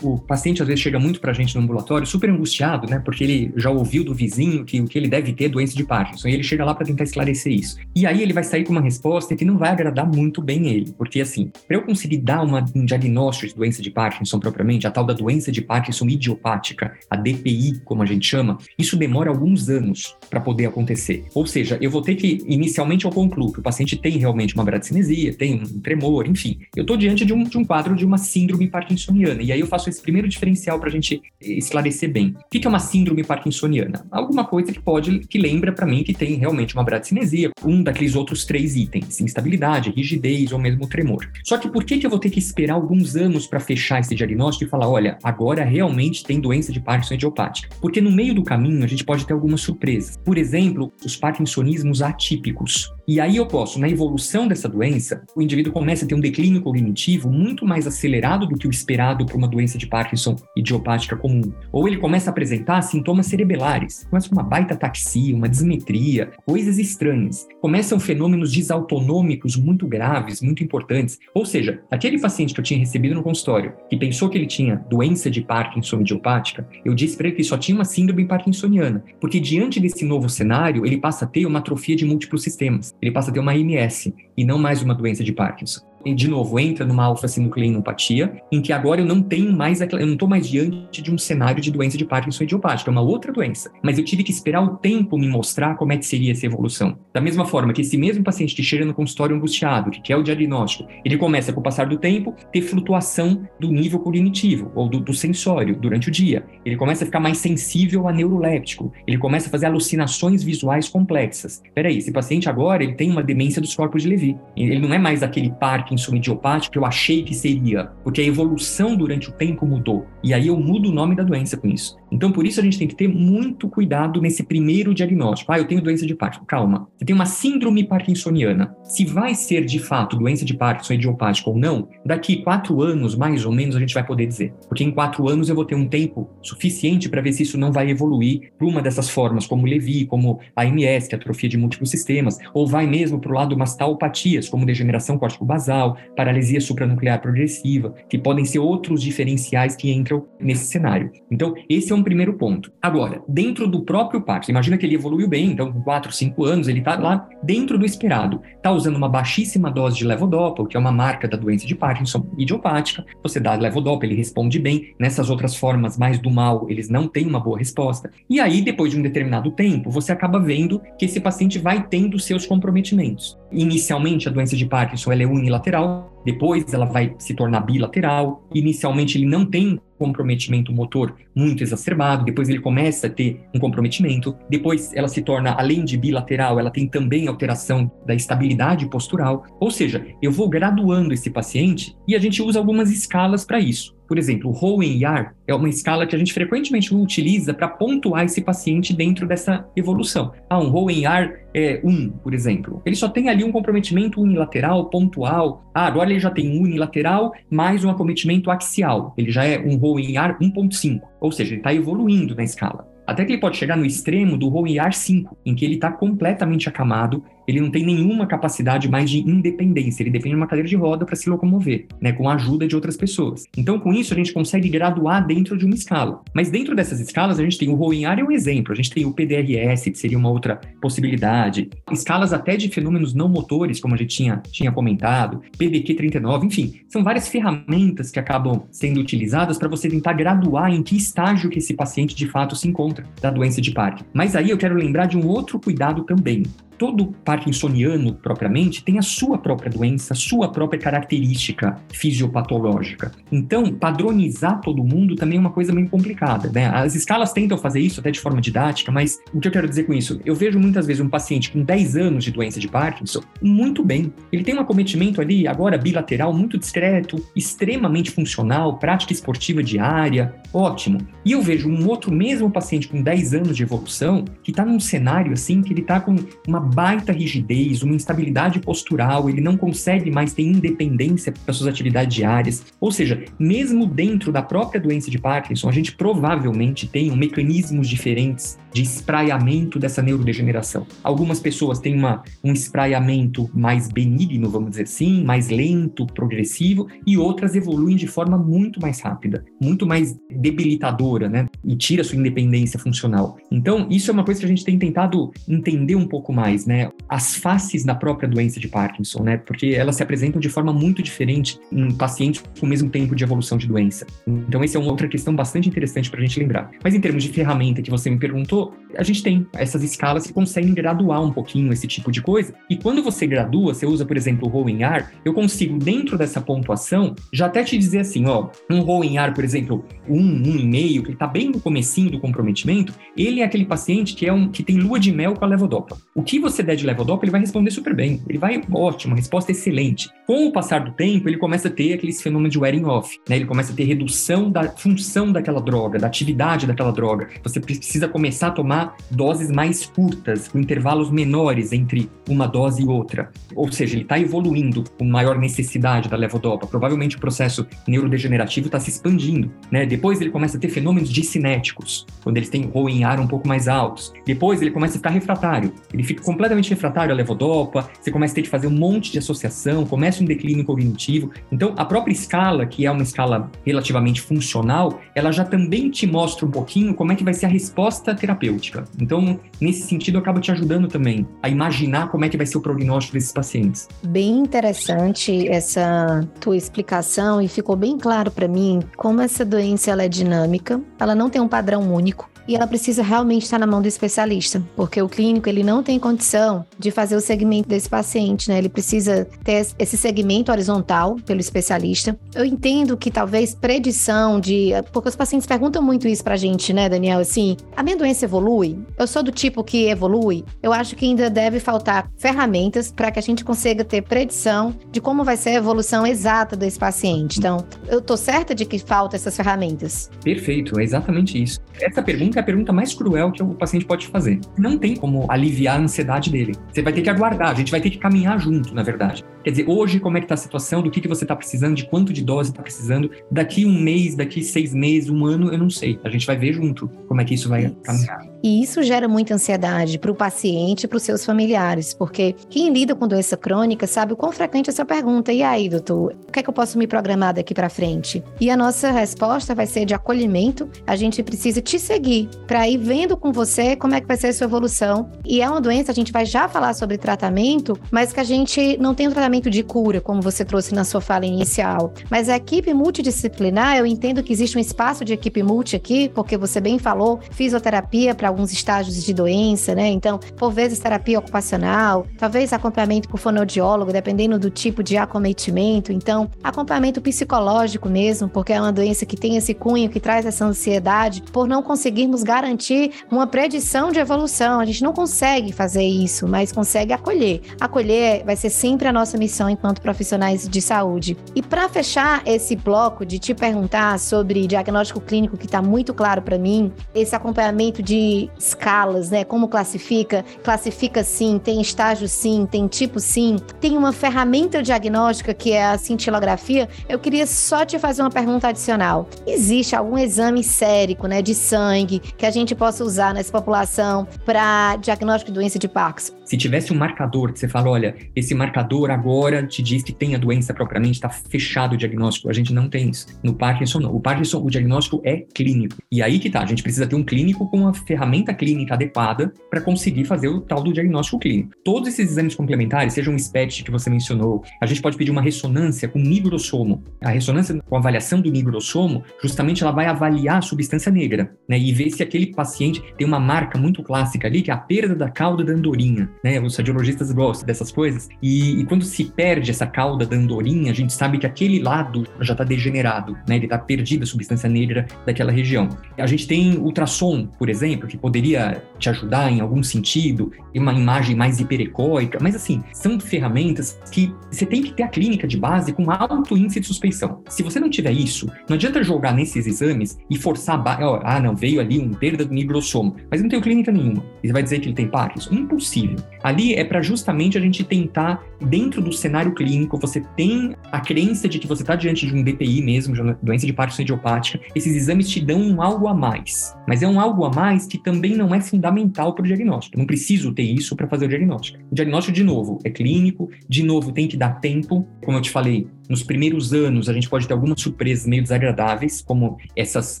o paciente às vezes chega muito para a gente no ambulatório super angustiado, né? Porque ele já ouviu do vizinho que o que ele deve ter é doença de Parkinson. E ele chega lá para tentar esclarecer isso. E aí ele vai sair com uma resposta que não vai agradar muito bem ele. Porque, assim, para eu conseguir dar uma, um diagnóstico de doença de Parkinson propriamente, a tal da doença de Parkinson idiopática, a DPI, como a gente chama, isso demora alguns anos para poder acontecer. Ou seja, eu vou ter que, inicialmente, eu concluo que o paciente tem realmente uma bradicinesia, tem um tremor, enfim. Eu estou diante de um, de um quadro de uma síndrome parkinsoniana E aí eu faço esse primeiro diferencial para a gente esclarecer bem. O que é uma síndrome parkinsoniana? Alguma coisa que pode, que lembra para mim que tem realmente uma bradicinesia, um daqueles outros três itens, instabilidade, rigidez ou mesmo tremor. Só que por que, que eu vou ter que esperar alguns anos para fechar esse diagnóstico e falar, olha, agora realmente tem doença de Parkinson idiopática? Porque no meio do caminho a gente pode ter algumas surpresas. Por exemplo, os parkinsonismos atípicos. E aí eu posso, na evolução dessa doença, o indivíduo começa a ter um declínio cognitivo muito mais acelerado do que o esperado para uma doença de Parkinson idiopática comum. Ou ele começa a apresentar sintomas cerebelares, começa com uma baita taxia, uma desmetria, coisas estranhas. Começam fenômenos desautonômicos muito graves, muito importantes. Ou seja, aquele paciente que eu tinha recebido no consultório, que pensou que ele tinha doença de Parkinson idiopática, eu disse para ele que só tinha uma síndrome parkinsoniana, porque diante desse novo cenário, ele passa a ter uma atrofia de múltiplos sistemas. Ele passa a ter uma MS e não mais uma doença de Parkinson de novo entra numa alfa-sinucleinopatia, em que agora eu não tenho mais, eu não estou mais diante de um cenário de doença de Parkinson idiopática, é uma outra doença. Mas eu tive que esperar o tempo me mostrar como é que seria essa evolução. Da mesma forma que esse mesmo paciente que chega no consultório angustiado, que quer o diagnóstico, ele começa, com o passar do tempo, ter flutuação do nível cognitivo ou do, do sensório durante o dia. Ele começa a ficar mais sensível a neuroléptico. Ele começa a fazer alucinações visuais complexas. Peraí, esse paciente agora ele tem uma demência dos corpos de Levy. Ele não é mais aquele Parkinson Parkinson idiopático eu achei que seria, porque a evolução durante o tempo mudou. E aí eu mudo o nome da doença com isso. Então, por isso a gente tem que ter muito cuidado nesse primeiro diagnóstico. Ah, eu tenho doença de Parkinson. Calma. Você tem uma síndrome parkinsoniana. Se vai ser de fato doença de Parkinson idiopática ou não, daqui quatro anos, mais ou menos, a gente vai poder dizer. Porque em quatro anos eu vou ter um tempo suficiente para ver se isso não vai evoluir para uma dessas formas, como Levi, como a MS, que é atrofia de múltiplos sistemas, ou vai mesmo para o lado umas taupatias, como degeneração córtico-basal, paralisia supranuclear progressiva, que podem ser outros diferenciais que entram nesse cenário. Então, esse é um um primeiro ponto. Agora, dentro do próprio Parkinson, imagina que ele evoluiu bem, então com 4, 5 anos ele está lá dentro do esperado. Está usando uma baixíssima dose de levodopa, que é uma marca da doença de Parkinson idiopática. Você dá levodopa, ele responde bem. Nessas outras formas mais do mal, eles não têm uma boa resposta. E aí, depois de um determinado tempo, você acaba vendo que esse paciente vai tendo seus comprometimentos. Inicialmente, a doença de Parkinson é unilateral, depois ela vai se tornar bilateral. Inicialmente ele não tem comprometimento motor muito exacerbado, depois ele começa a ter um comprometimento, depois ela se torna, além de bilateral, ela tem também alteração da estabilidade postural. Ou seja, eu vou graduando esse paciente e a gente usa algumas escalas para isso. Por exemplo, o Hohen-Yahr é uma escala que a gente frequentemente utiliza para pontuar esse paciente dentro dessa evolução. Ah, um Hohen-Yahr é 1, por exemplo. Ele só tem ali um comprometimento unilateral, pontual. Ah, agora ele já tem um unilateral mais um acometimento axial. Ele já é um Hohen-Yahr 1.5, ou seja, ele está evoluindo na escala. Até que ele pode chegar no extremo do Hohen-Yahr 5, em que ele está completamente acamado ele não tem nenhuma capacidade mais de independência, ele depende de uma cadeira de roda para se locomover, né, com a ajuda de outras pessoas. Então, com isso, a gente consegue graduar dentro de uma escala. Mas dentro dessas escalas, a gente tem o Roinhar é um exemplo, a gente tem o PDRS, que seria uma outra possibilidade, escalas até de fenômenos não motores, como a gente tinha, tinha comentado, PBQ39, enfim, são várias ferramentas que acabam sendo utilizadas para você tentar graduar em que estágio que esse paciente de fato se encontra da doença de Parkinson. Mas aí eu quero lembrar de um outro cuidado também todo parkinsoniano, propriamente, tem a sua própria doença, a sua própria característica fisiopatológica. Então, padronizar todo mundo também é uma coisa meio complicada, né? As escalas tentam fazer isso até de forma didática, mas o que eu quero dizer com isso? Eu vejo muitas vezes um paciente com 10 anos de doença de Parkinson muito bem. Ele tem um acometimento ali, agora bilateral, muito discreto, extremamente funcional, prática esportiva diária, ótimo. E eu vejo um outro mesmo paciente com 10 anos de evolução que está num cenário assim que ele está com uma baita rigidez, uma instabilidade postural, ele não consegue mais ter independência para suas atividades diárias. Ou seja, mesmo dentro da própria doença de Parkinson, a gente provavelmente tem mecanismos diferentes de espraiamento dessa neurodegeneração. Algumas pessoas têm uma, um espraiamento mais benigno, vamos dizer assim, mais lento, progressivo, e outras evoluem de forma muito mais rápida, muito mais debilitadora, né? E tira sua independência funcional. Então, isso é uma coisa que a gente tem tentado entender um pouco mais, né? As faces da própria doença de Parkinson, né? Porque elas se apresentam de forma muito diferente em pacientes com o mesmo tempo de evolução de doença. Então, essa é uma outra questão bastante interessante para a gente lembrar. Mas em termos de ferramenta que você me perguntou, a gente tem essas escalas que conseguem graduar um pouquinho esse tipo de coisa. E quando você gradua, você usa, por exemplo, o Rowing R, eu consigo, dentro dessa pontuação, já até te dizer assim, ó, um Rowing R, por exemplo, um, um e meio, que está bem no comecinho do comprometimento, ele é aquele paciente que, é um, que tem lua de mel com a levodopa. O que você der de levodopa, ele vai responder super bem. Ele vai, ótimo, resposta excelente. Com o passar do tempo, ele começa a ter aqueles fenômenos de wearing off, né? Ele começa a ter redução da função daquela droga, da atividade daquela droga. Você precisa começar a tomar doses mais curtas, com intervalos menores entre uma dose e outra. Ou seja, ele está evoluindo com maior necessidade da levodopa. Provavelmente o processo neurodegenerativo está se expandindo, né? Depois ele começa a ter fenômenos cinéticos, quando eles têm ROE em ar um pouco mais altos. Depois ele começa a ficar refratário. Ele fica completamente refratário à levodopa, você começa a ter que fazer um monte de associação, começa um declínio cognitivo. Então, a própria escala, que é uma escala relativamente funcional, ela já também te mostra um pouquinho como é que vai ser a resposta terapêutica. Então, nesse sentido, acaba te ajudando também a imaginar como é que vai ser o prognóstico desses pacientes. Bem interessante essa tua explicação e ficou bem claro para mim como essa doença ela é dinâmica, ela não tem um padrão único e ela precisa realmente estar na mão do especialista, porque o clínico ele não tem condição de fazer o segmento desse paciente, né? Ele precisa ter esse segmento horizontal pelo especialista. Eu entendo que talvez predição de, porque os pacientes perguntam muito isso pra gente, né, Daniel, assim, a minha doença evolui? Eu sou do tipo que evolui? Eu acho que ainda deve faltar ferramentas para que a gente consiga ter predição de como vai ser a evolução exata desse paciente. Então, eu tô certa de que falta essas ferramentas. Perfeito, é exatamente isso. Essa pergunta é a pergunta mais cruel que o paciente pode fazer. Não tem como aliviar a ansiedade dele. Você vai ter que aguardar, a gente vai ter que caminhar junto, na verdade. Quer dizer, hoje como é que está a situação, do que, que você está precisando, de quanto de dose está precisando, daqui um mês, daqui seis meses, um ano, eu não sei. A gente vai ver junto como é que isso vai isso. caminhar. E isso gera muita ansiedade para o paciente e para os seus familiares, porque quem lida com doença crônica sabe o quão frequente essa pergunta. E aí, doutor, o que é que eu posso me programar daqui para frente? E a nossa resposta vai ser de acolhimento. A gente precisa te seguir para ir vendo com você como é que vai ser a sua evolução. E é uma doença, a gente vai já falar sobre tratamento, mas que a gente não tem um tratamento de cura, como você trouxe na sua fala inicial. Mas a equipe multidisciplinar, eu entendo que existe um espaço de equipe multi aqui, porque você bem falou, fisioterapia para alguns estágios de doença, né? Então, por vezes terapia ocupacional, talvez acompanhamento por fonoaudiólogo, dependendo do tipo de acometimento. Então, acompanhamento psicológico mesmo, porque é uma doença que tem esse cunho, que traz essa ansiedade, por não conseguirmos garantir uma predição de evolução. A gente não consegue fazer isso, mas consegue acolher. Acolher vai ser sempre a nossa missão enquanto profissionais de saúde. E para fechar esse bloco de te perguntar sobre diagnóstico clínico, que está muito claro para mim, esse acompanhamento de escalas, né? Como classifica? Classifica sim, tem estágio sim, tem tipo sim, tem uma ferramenta diagnóstica que é a cintilografia. Eu queria só te fazer uma pergunta adicional. Existe algum exame sérico, né, de sangue que a gente possa usar nessa população para diagnóstico de doença de Parkinson? Se tivesse um marcador que você fala, olha, esse marcador agora te diz que tem a doença propriamente, está fechado o diagnóstico. A gente não tem isso. No Parkinson, não. O Parkinson, o diagnóstico é clínico. E aí que tá, a gente precisa ter um clínico com uma ferramenta clínica adequada para conseguir fazer o tal do diagnóstico clínico. Todos esses exames complementares, seja um SPECT que você mencionou, a gente pode pedir uma ressonância com nigrossomo. A ressonância com avaliação do nigrossomo, justamente ela vai avaliar a substância negra, né, e ver se aquele paciente tem uma marca muito clássica ali, que é a perda da cauda da andorinha, né? Os radiologistas gostam dessas coisas. E, e quando se perde essa cauda da andorinha, a gente sabe que aquele lado já está degenerado, né? Ele está perdido a substância negra daquela região. A gente tem ultrassom, por exemplo, que poderia te ajudar em algum sentido, uma imagem mais hiperecóica, mas assim, são ferramentas que você tem que ter a clínica de base com alto índice de suspeição. Se você não tiver isso, não adianta jogar nesses exames e forçar, ó, ah, não, veio ali um perda do nigrossomo, mas não tem clínica nenhuma. E você vai dizer que ele tem Parkinson? Impossível. Ali é para justamente a gente tentar, dentro do cenário clínico, você tem a crença de que você está diante de um DPI mesmo, de uma doença de Parkinson idiopática, esses exames te dão um algo a mais. Mas é um algo a mais que também não é fundamental para o diagnóstico. Não preciso ter isso para fazer o diagnóstico. O diagnóstico, de novo, é clínico, de novo, tem que dar tempo. Como eu te falei, nos primeiros anos, a gente pode ter algumas surpresas meio desagradáveis, como essas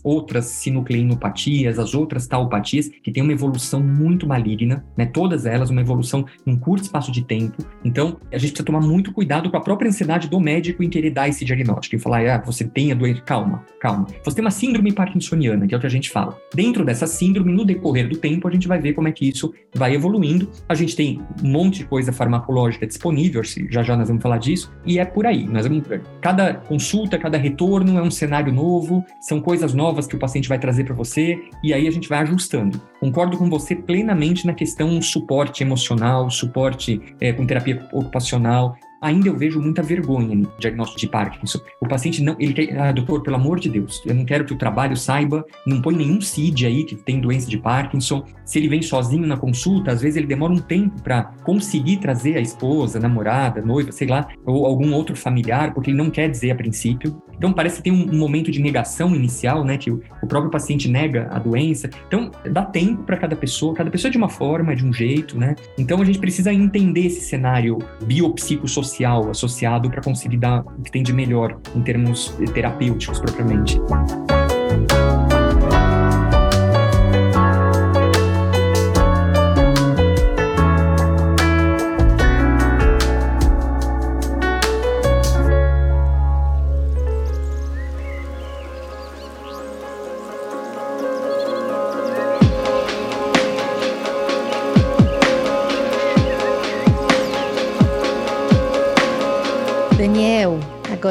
outras sinucleinopatias, as outras taupatias, que têm uma evolução muito maligna, né? Todas elas, uma evolução num curto espaço de tempo. Então, a gente precisa tomar muito cuidado com a própria ansiedade do médico em querer dar esse diagnóstico e falar, ah, você tem a doença. Calma, calma. Você tem uma síndrome parkinsoniana, que é o que a gente fala. Dentro dessa síndrome, no decorrer do tempo, a gente vai ver como é que isso vai evoluindo. A gente tem um monte de coisa farmacológica disponível, já já nós vamos falar disso, e é por aí. Nós vamos Então, cada consulta, cada retorno é um cenário novo, são coisas novas que o paciente vai trazer para você e aí a gente vai ajustando. Concordo com você plenamente na questão suporte emocional, suporte é, com terapia ocupacional ainda eu vejo muita vergonha no diagnóstico de Parkinson. O paciente não, ele quer, ah, doutor, pelo amor de Deus, eu não quero que o trabalho saiba, não põe nenhum CID aí que tem doença de Parkinson. Se ele vem sozinho na consulta, às vezes ele demora um tempo para conseguir trazer a esposa, namorada, noiva, sei lá, ou algum outro familiar, porque ele não quer dizer a princípio. Então parece que tem um, momento de negação inicial, né, que o, próprio paciente nega a doença. Então dá tempo para cada pessoa, cada pessoa é de uma forma, de um jeito, né? Então a gente precisa entender esse cenário biopsicossocial social associado para conseguir dar o que tem de melhor em termos terapêuticos propriamente.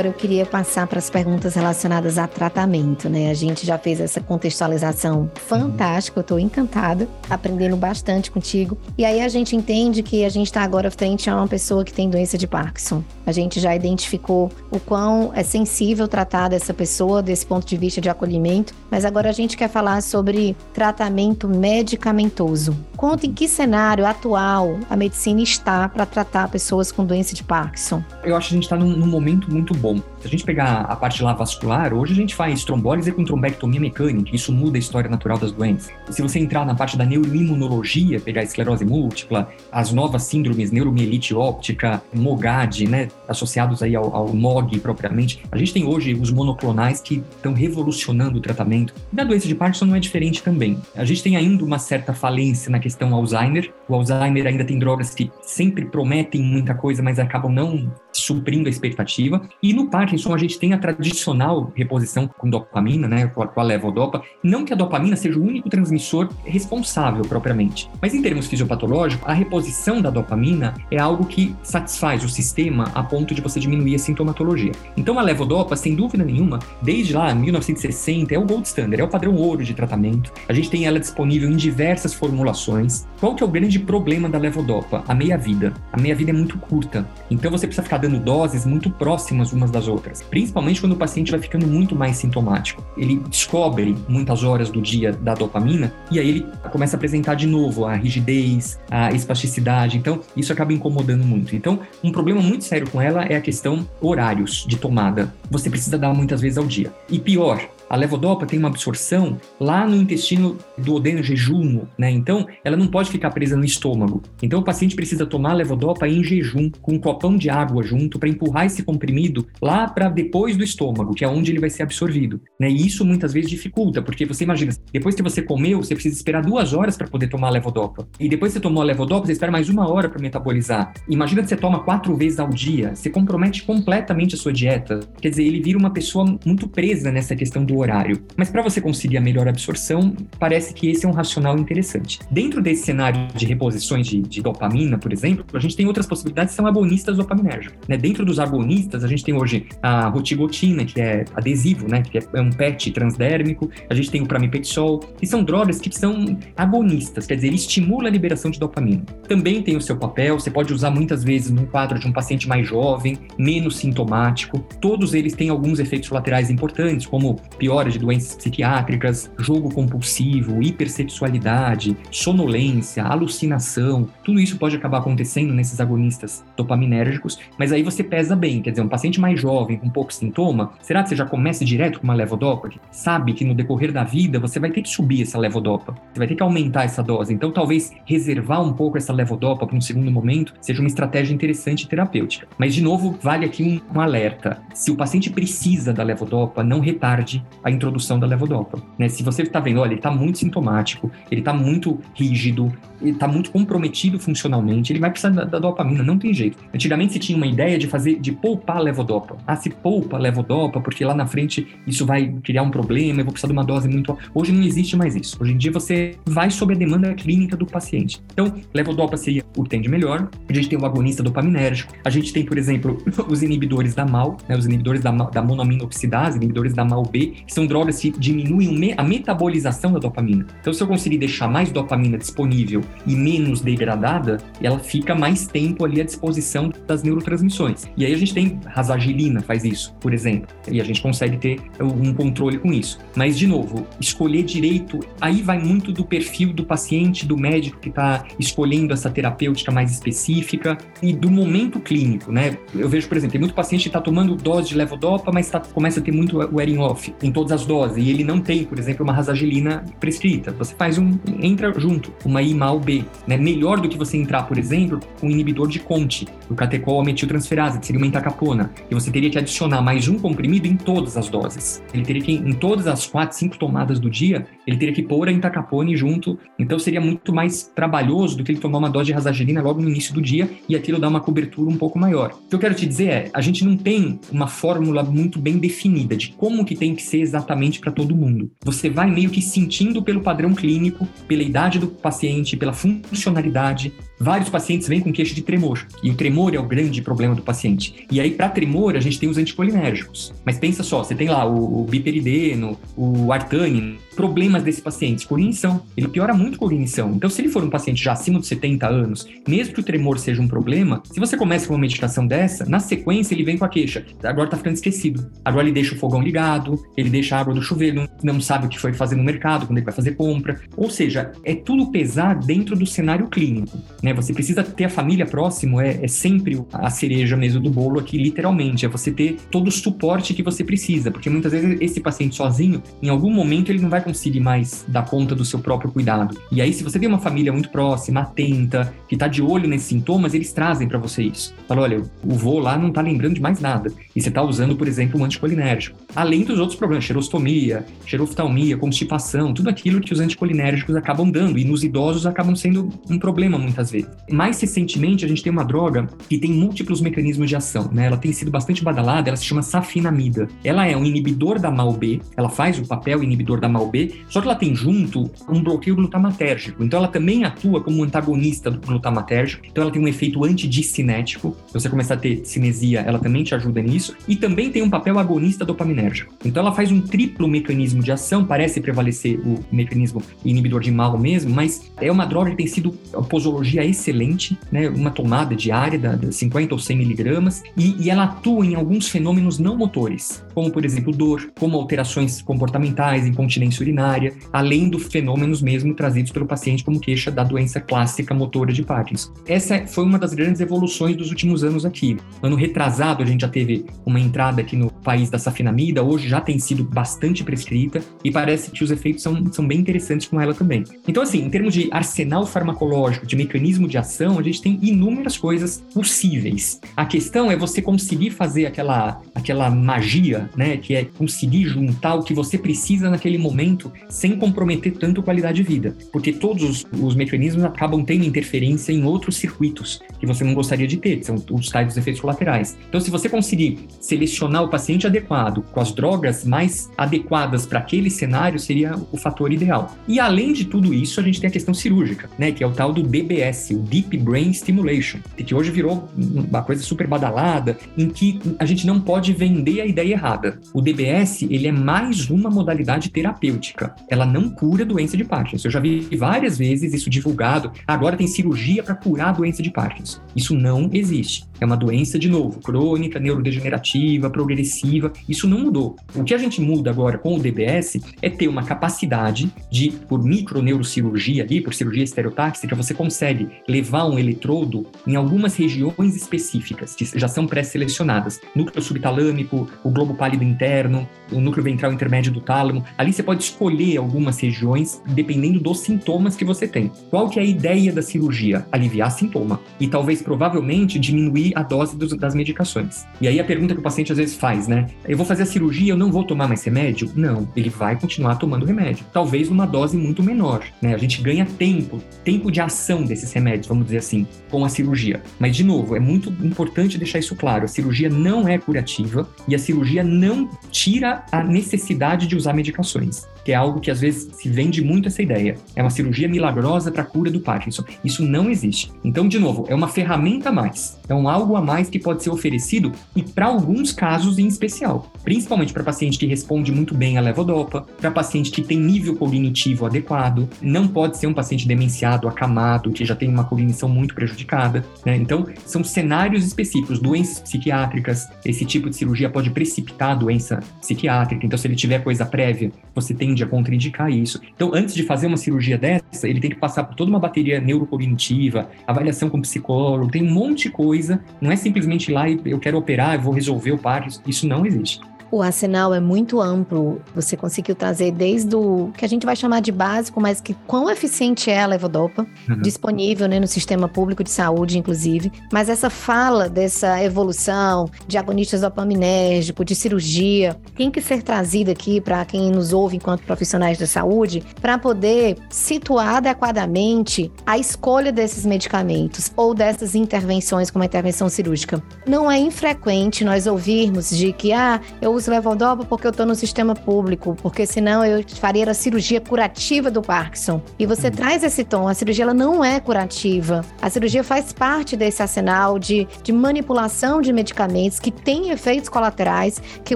Agora eu queria passar para as perguntas relacionadas a tratamento, né? A gente já fez essa contextualização fantástica, eu estou encantada, aprendendo bastante contigo. E aí a gente entende que a gente está agora frente a uma pessoa que tem doença de Parkinson. A gente já identificou o quão é sensível tratar dessa pessoa desse ponto de vista de acolhimento, mas agora a gente quer falar sobre tratamento medicamentoso. Conta em que cenário atual a medicina está para tratar pessoas com doença de Parkinson. Eu acho que a gente está num, num momento muito bom. Se a gente pegar a parte lá vascular, hoje a gente faz trombólise com trombectomia mecânica, isso muda a história natural das doenças. Se você entrar na parte da neuroimunologia, pegar esclerose múltipla, as novas síndromes neuromielite óptica, MOGAD, né, associados aí ao, ao MOG propriamente, a gente tem hoje os monoclonais que estão revolucionando o tratamento. E da doença de Parkinson não é diferente também. A gente tem ainda uma certa falência na questão Alzheimer. O Alzheimer ainda tem drogas que sempre prometem muita coisa, mas acabam não suprindo a expectativa. E no Parkinson a gente tem a tradicional reposição com dopamina, né, com a, com a levodopa. Não que a dopamina seja o único transmissor responsável propriamente, mas em termos fisiopatológicos, a reposição da dopamina é algo que satisfaz o sistema a ponto de você diminuir a sintomatologia. Então a levodopa, sem dúvida nenhuma, desde lá 1960 é o gold standard, é o padrão ouro de tratamento. A gente tem ela disponível em diversas formulações. Qual que é o grande problema da levodopa? A meia-vida. A meia-vida é muito curta. Então você precisa ficar dando doses muito próximas umas das outras, principalmente quando o paciente vai ficando muito mais sintomático. Ele descobre muitas horas do dia da dopamina e aí ele começa a apresentar de novo a rigidez, a espasticidade. Então, isso acaba incomodando muito. Então, um problema muito sério com ela é a questão horários de tomada. Você precisa dar muitas vezes ao dia. E pior, a levodopa tem uma absorção lá no intestino do odeno jejum, né? Então, ela não pode ficar presa no estômago. Então, o paciente precisa tomar levodopa em jejum, com um copão de água junto, para empurrar esse comprimido lá para depois do estômago, que é onde ele vai ser absorvido. Né? E isso muitas vezes dificulta, porque você imagina, depois que você comeu, você precisa esperar duas horas para poder tomar a levodopa. E depois que você tomou a levodopa, você espera mais uma hora para metabolizar. Imagina que você toma quatro vezes ao dia, você compromete completamente a sua dieta. Quer dizer, ele vira uma pessoa muito presa nessa questão do horário. Mas para você conseguir a melhor absorção, parece que esse é um racional interessante. Dentro desse cenário de reposições de, de dopamina, por exemplo, a gente tem outras possibilidades que são agonistas dopaminérgicos. Né? Dentro dos agonistas, a gente tem hoje a rotigotina, que é adesivo, né? que é um PET transdérmico, a gente tem o pramipexol, que são drogas que são agonistas, quer dizer, estimula a liberação de dopamina. Também tem o seu papel, você pode usar muitas vezes num quadro de um paciente mais jovem, menos sintomático. Todos eles têm alguns efeitos laterais importantes, como piora de doenças psiquiátricas, jogo compulsivo, hipersexualidade, sonolência, alucinação. Tudo isso pode acabar acontecendo nesses agonistas dopaminérgicos, mas aí você pesa bem, quer dizer, um paciente mais jovem, com pouco sintoma, será que você já começa direto com uma levodopa? Sabe que no decorrer da vida você vai ter que subir essa levodopa, você vai ter que aumentar essa dose. Então, talvez reservar um pouco essa levodopa para um segundo momento seja uma estratégia interessante terapêutica. Mas, de novo, vale aqui um, um alerta. Se o paciente precisa da levodopa, não retarde a introdução da levodopa. Né? Se você está vendo, olha, ele está muito sintomático, ele está muito rígido, ele está muito comprometido funcionalmente, ele vai precisar da, da, dopamina, não tem jeito. Antigamente se tinha uma ideia de fazer, de poupar levodopa. Ah, se poupa levodopa, porque lá na frente isso vai criar um problema, eu vou precisar de uma dose muito. Hoje não existe mais isso. Hoje em dia você vai sob a demanda clínica do paciente. Então, levodopa seria o que tem de melhor. A gente tem o agonista dopaminérgico. A gente tem, por exemplo, <laughs> os inibidores da MAL, né, os inibidores da, da monoaminooxidase, inibidores da MAL-B, são drogas que diminuem a metabolização da dopamina. Então, se eu conseguir deixar mais dopamina disponível e menos degradada, ela fica mais tempo ali à disposição das neurotransmissões. E aí a gente tem rasagilina faz isso, por exemplo, e a gente consegue ter um controle com isso. Mas de novo, escolher direito, aí vai muito do perfil do paciente, do médico que está escolhendo essa terapêutica mais específica e do momento clínico, né? Eu vejo, por exemplo, tem muito paciente que está tomando dose de levodopa, mas tá, começa a ter muito wearing off em todas as doses e ele não tem, por exemplo, uma rasagilina prescrita. Você faz um entra junto, uma IMAL B, né? Melhor do que você entrar, por exemplo, com um inibidor de Conte, o catecol metiltransferase, que seria uma entacapona, e você teria que adicionar mais um comprimido em todas as doses. Ele teria que, em todas as quatro, cinco tomadas do dia, ele teria que pôr a entacapone junto, então seria muito mais trabalhoso do que ele tomar uma dose de rasagilina logo no início do dia e aquilo dar uma cobertura um pouco maior. O que eu quero te dizer é, a gente não tem uma fórmula muito bem definida de como que tem que ser exatamente para todo mundo. Você vai meio que sentindo pelo padrão clínico, pela idade do paciente, pela funcionalidade, vários pacientes vêm com queixa de tremor. E o tremor é o grande problema do paciente. E aí, para tremor, a gente tem os anticolinérgicos. Mas pensa só, você tem lá o, o biperideno, o artane, problemas desse paciente, cognição. Ele piora muito cognição. Então, se ele for um paciente já acima de 70 anos, mesmo que o tremor seja um problema, se você começa com uma medicação dessa, na sequência ele vem com a queixa. Agora tá ficando esquecido. Agora ele deixa o fogão ligado, ele deixa a água do chuveiro, não sabe o que foi fazer no mercado, quando ele vai fazer compra. Ou seja, é tudo pesar dentro do cenário clínico. Né? Você precisa ter a família próximo, é, é sempre a cereja mesmo do bolo aqui, literalmente. É você ter todo o suporte que você precisa, porque muitas vezes esse paciente sozinho, em algum momento ele não vai conseguir mais dar conta do seu próprio cuidado. E aí, se você tem uma família muito próxima, atenta, que está de olho nesses sintomas, eles trazem para você isso. Fala, olha, o vô lá não está lembrando de mais nada. E você está usando, por exemplo, um anticolinérgico. Além dos outros problemas, xerostomia, xeroftalmia, constipação, tudo aquilo que os anticolinérgicos acabam dando. E nos idosos acabam sendo um problema muitas vezes. Mais recentemente, a gente tem uma droga que tem múltiplos mecanismos de ação, né? Ela tem sido bastante badalada, ela se chama safinamida. Ela é um inibidor da MAO-B, ela faz o papel inibidor da MAO-B, só que ela tem junto um bloqueio glutamatérgico. Então ela também atua como antagonista do glutamatérgico. Então ela tem um efeito antidicinético. Se você começar a ter cinesia, ela também te ajuda nisso. E também tem um papel agonista dopaminérgico. Então ela faz um triplo mecanismo de ação, parece prevalecer o mecanismo inibidor de mal mesmo, mas é uma droga que tem sido a posologia excelente né, uma tomada diária de 50 ou 100 miligramas, e, e ela atua em alguns fenômenos não motores, como, por exemplo, dor, como alterações comportamentais, incontinência urinária, além dos fenômenos mesmo trazidos pelo paciente como queixa da doença clássica motora de Parkinson. Essa foi uma das grandes evoluções dos últimos anos aqui. Ano retrasado, a gente já teve uma entrada aqui no país da safinamida, hoje já tem sido bastante prescrita e parece que os efeitos são, são bem interessantes com ela também. Então, assim, em termos de arsenal farmacológico, de mecanismo de ação, a gente tem inúmeras coisas possíveis. A questão é você conseguir fazer aquela, aquela magia, né? Que é conseguir juntar o que você precisa naquele momento sem comprometer tanto a qualidade de vida. Porque todos os, os mecanismos acabam tendo interferência em outros circuitos que você não gostaria de ter, que são os tais dos efeitos colaterais. Então, se você conseguir selecionar o paciente adequado com as drogas mais adequadas para aquele cenário, seria o fator ideal. E além de tudo isso, a gente tem a questão cirúrgica, né? Que é o tal do DBS, o Deep Brain Stimulation, que hoje virou uma coisa super badalada, em que a gente não pode vender a ideia errada. O DBS, ele é mais uma modalidade terapêutica. Ela não cura doença de Parkinson. Eu já vi várias vezes isso divulgado. Agora tem cirurgia para curar a doença de Parkinson. Isso não existe. É uma doença, de novo, crônica, neurodegenerativa, progressiva. Isso não mudou. O que a gente muda agora com o DBS é ter uma capacidade de, por microneurocirurgia ali, por cirurgia estereotáxica, você consegue levar um eletrodo em algumas regiões específicas, que já são pré-selecionadas. Núcleo subtalâmico, o globo pálido interno, o núcleo ventral intermédio do tálamo. Ali você pode escolher algumas regiões dependendo dos sintomas que você tem. Qual que é a ideia da cirurgia? Aliviar sintoma. E talvez, provavelmente, diminuir a dose dos, das medicações. E aí a pergunta que o paciente às vezes faz, né? Eu vou fazer a cirurgia, eu não vou tomar mais remédio? Não, ele vai continuar tomando remédio. Talvez numa dose muito menor, né? A gente ganha tempo, tempo de ação desses remédios, vamos dizer assim, com a cirurgia. Mas, de novo, é muito importante deixar isso claro: a cirurgia não é curativa e a cirurgia não tira a necessidade de usar medicações que é algo que às vezes se vende muito essa ideia. É uma cirurgia milagrosa para a cura do Parkinson. Isso não existe. Então, de novo, é uma ferramenta a mais. É um algo a mais que pode ser oferecido e para alguns casos em especial. Principalmente para paciente que responde muito bem à levodopa, para paciente que tem nível cognitivo adequado, não pode ser um paciente demenciado, acamado, que já tem uma cognição muito prejudicada. Né? Então, são cenários específicos, doenças psiquiátricas. Esse tipo de cirurgia pode precipitar a doença psiquiátrica. Então, se ele tiver coisa prévia, você tem tende a contraindicar isso. Então, antes de fazer uma cirurgia dessa, ele tem que passar por toda uma bateria neurocognitiva, avaliação com psicólogo, tem um monte de coisa. Não é simplesmente ir lá e eu quero operar, eu vou resolver o Parkinson. Isso não existe. O arsenal é muito amplo. Você conseguiu trazer desde o que a gente vai chamar de básico, mas que quão eficiente é a levodopa, uhum. disponível né, no sistema público de saúde, inclusive. Mas essa fala dessa evolução de agonistas dopaminérgico, de cirurgia, tem que ser trazida aqui para quem nos ouve enquanto profissionais da saúde, para poder situar adequadamente a escolha desses medicamentos ou dessas intervenções como a intervenção cirúrgica. Não é infrequente nós ouvirmos de que, ah, eu uso levodopa porque eu estou no sistema público, porque senão eu faria a cirurgia curativa do Parkinson. E você uhum. traz esse tom, a cirurgia ela não é curativa. A cirurgia faz parte desse arsenal de, de manipulação de medicamentos que tem efeitos colaterais, que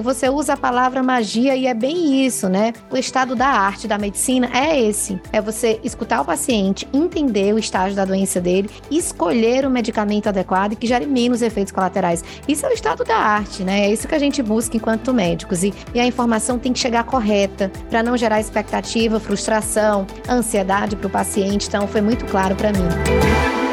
você usa a palavra magia e é bem isso, né? O estado da arte, da medicina é esse. É você escutar o paciente, entender o estágio da doença dele, escolher o medicamento adequado e que gere menos efeitos colaterais. Isso é o estado da arte, né? É isso que a gente busca enquanto médicos e, e a informação tem que chegar correta para não gerar expectativa, frustração, ansiedade para o paciente. Então, foi muito claro para mim.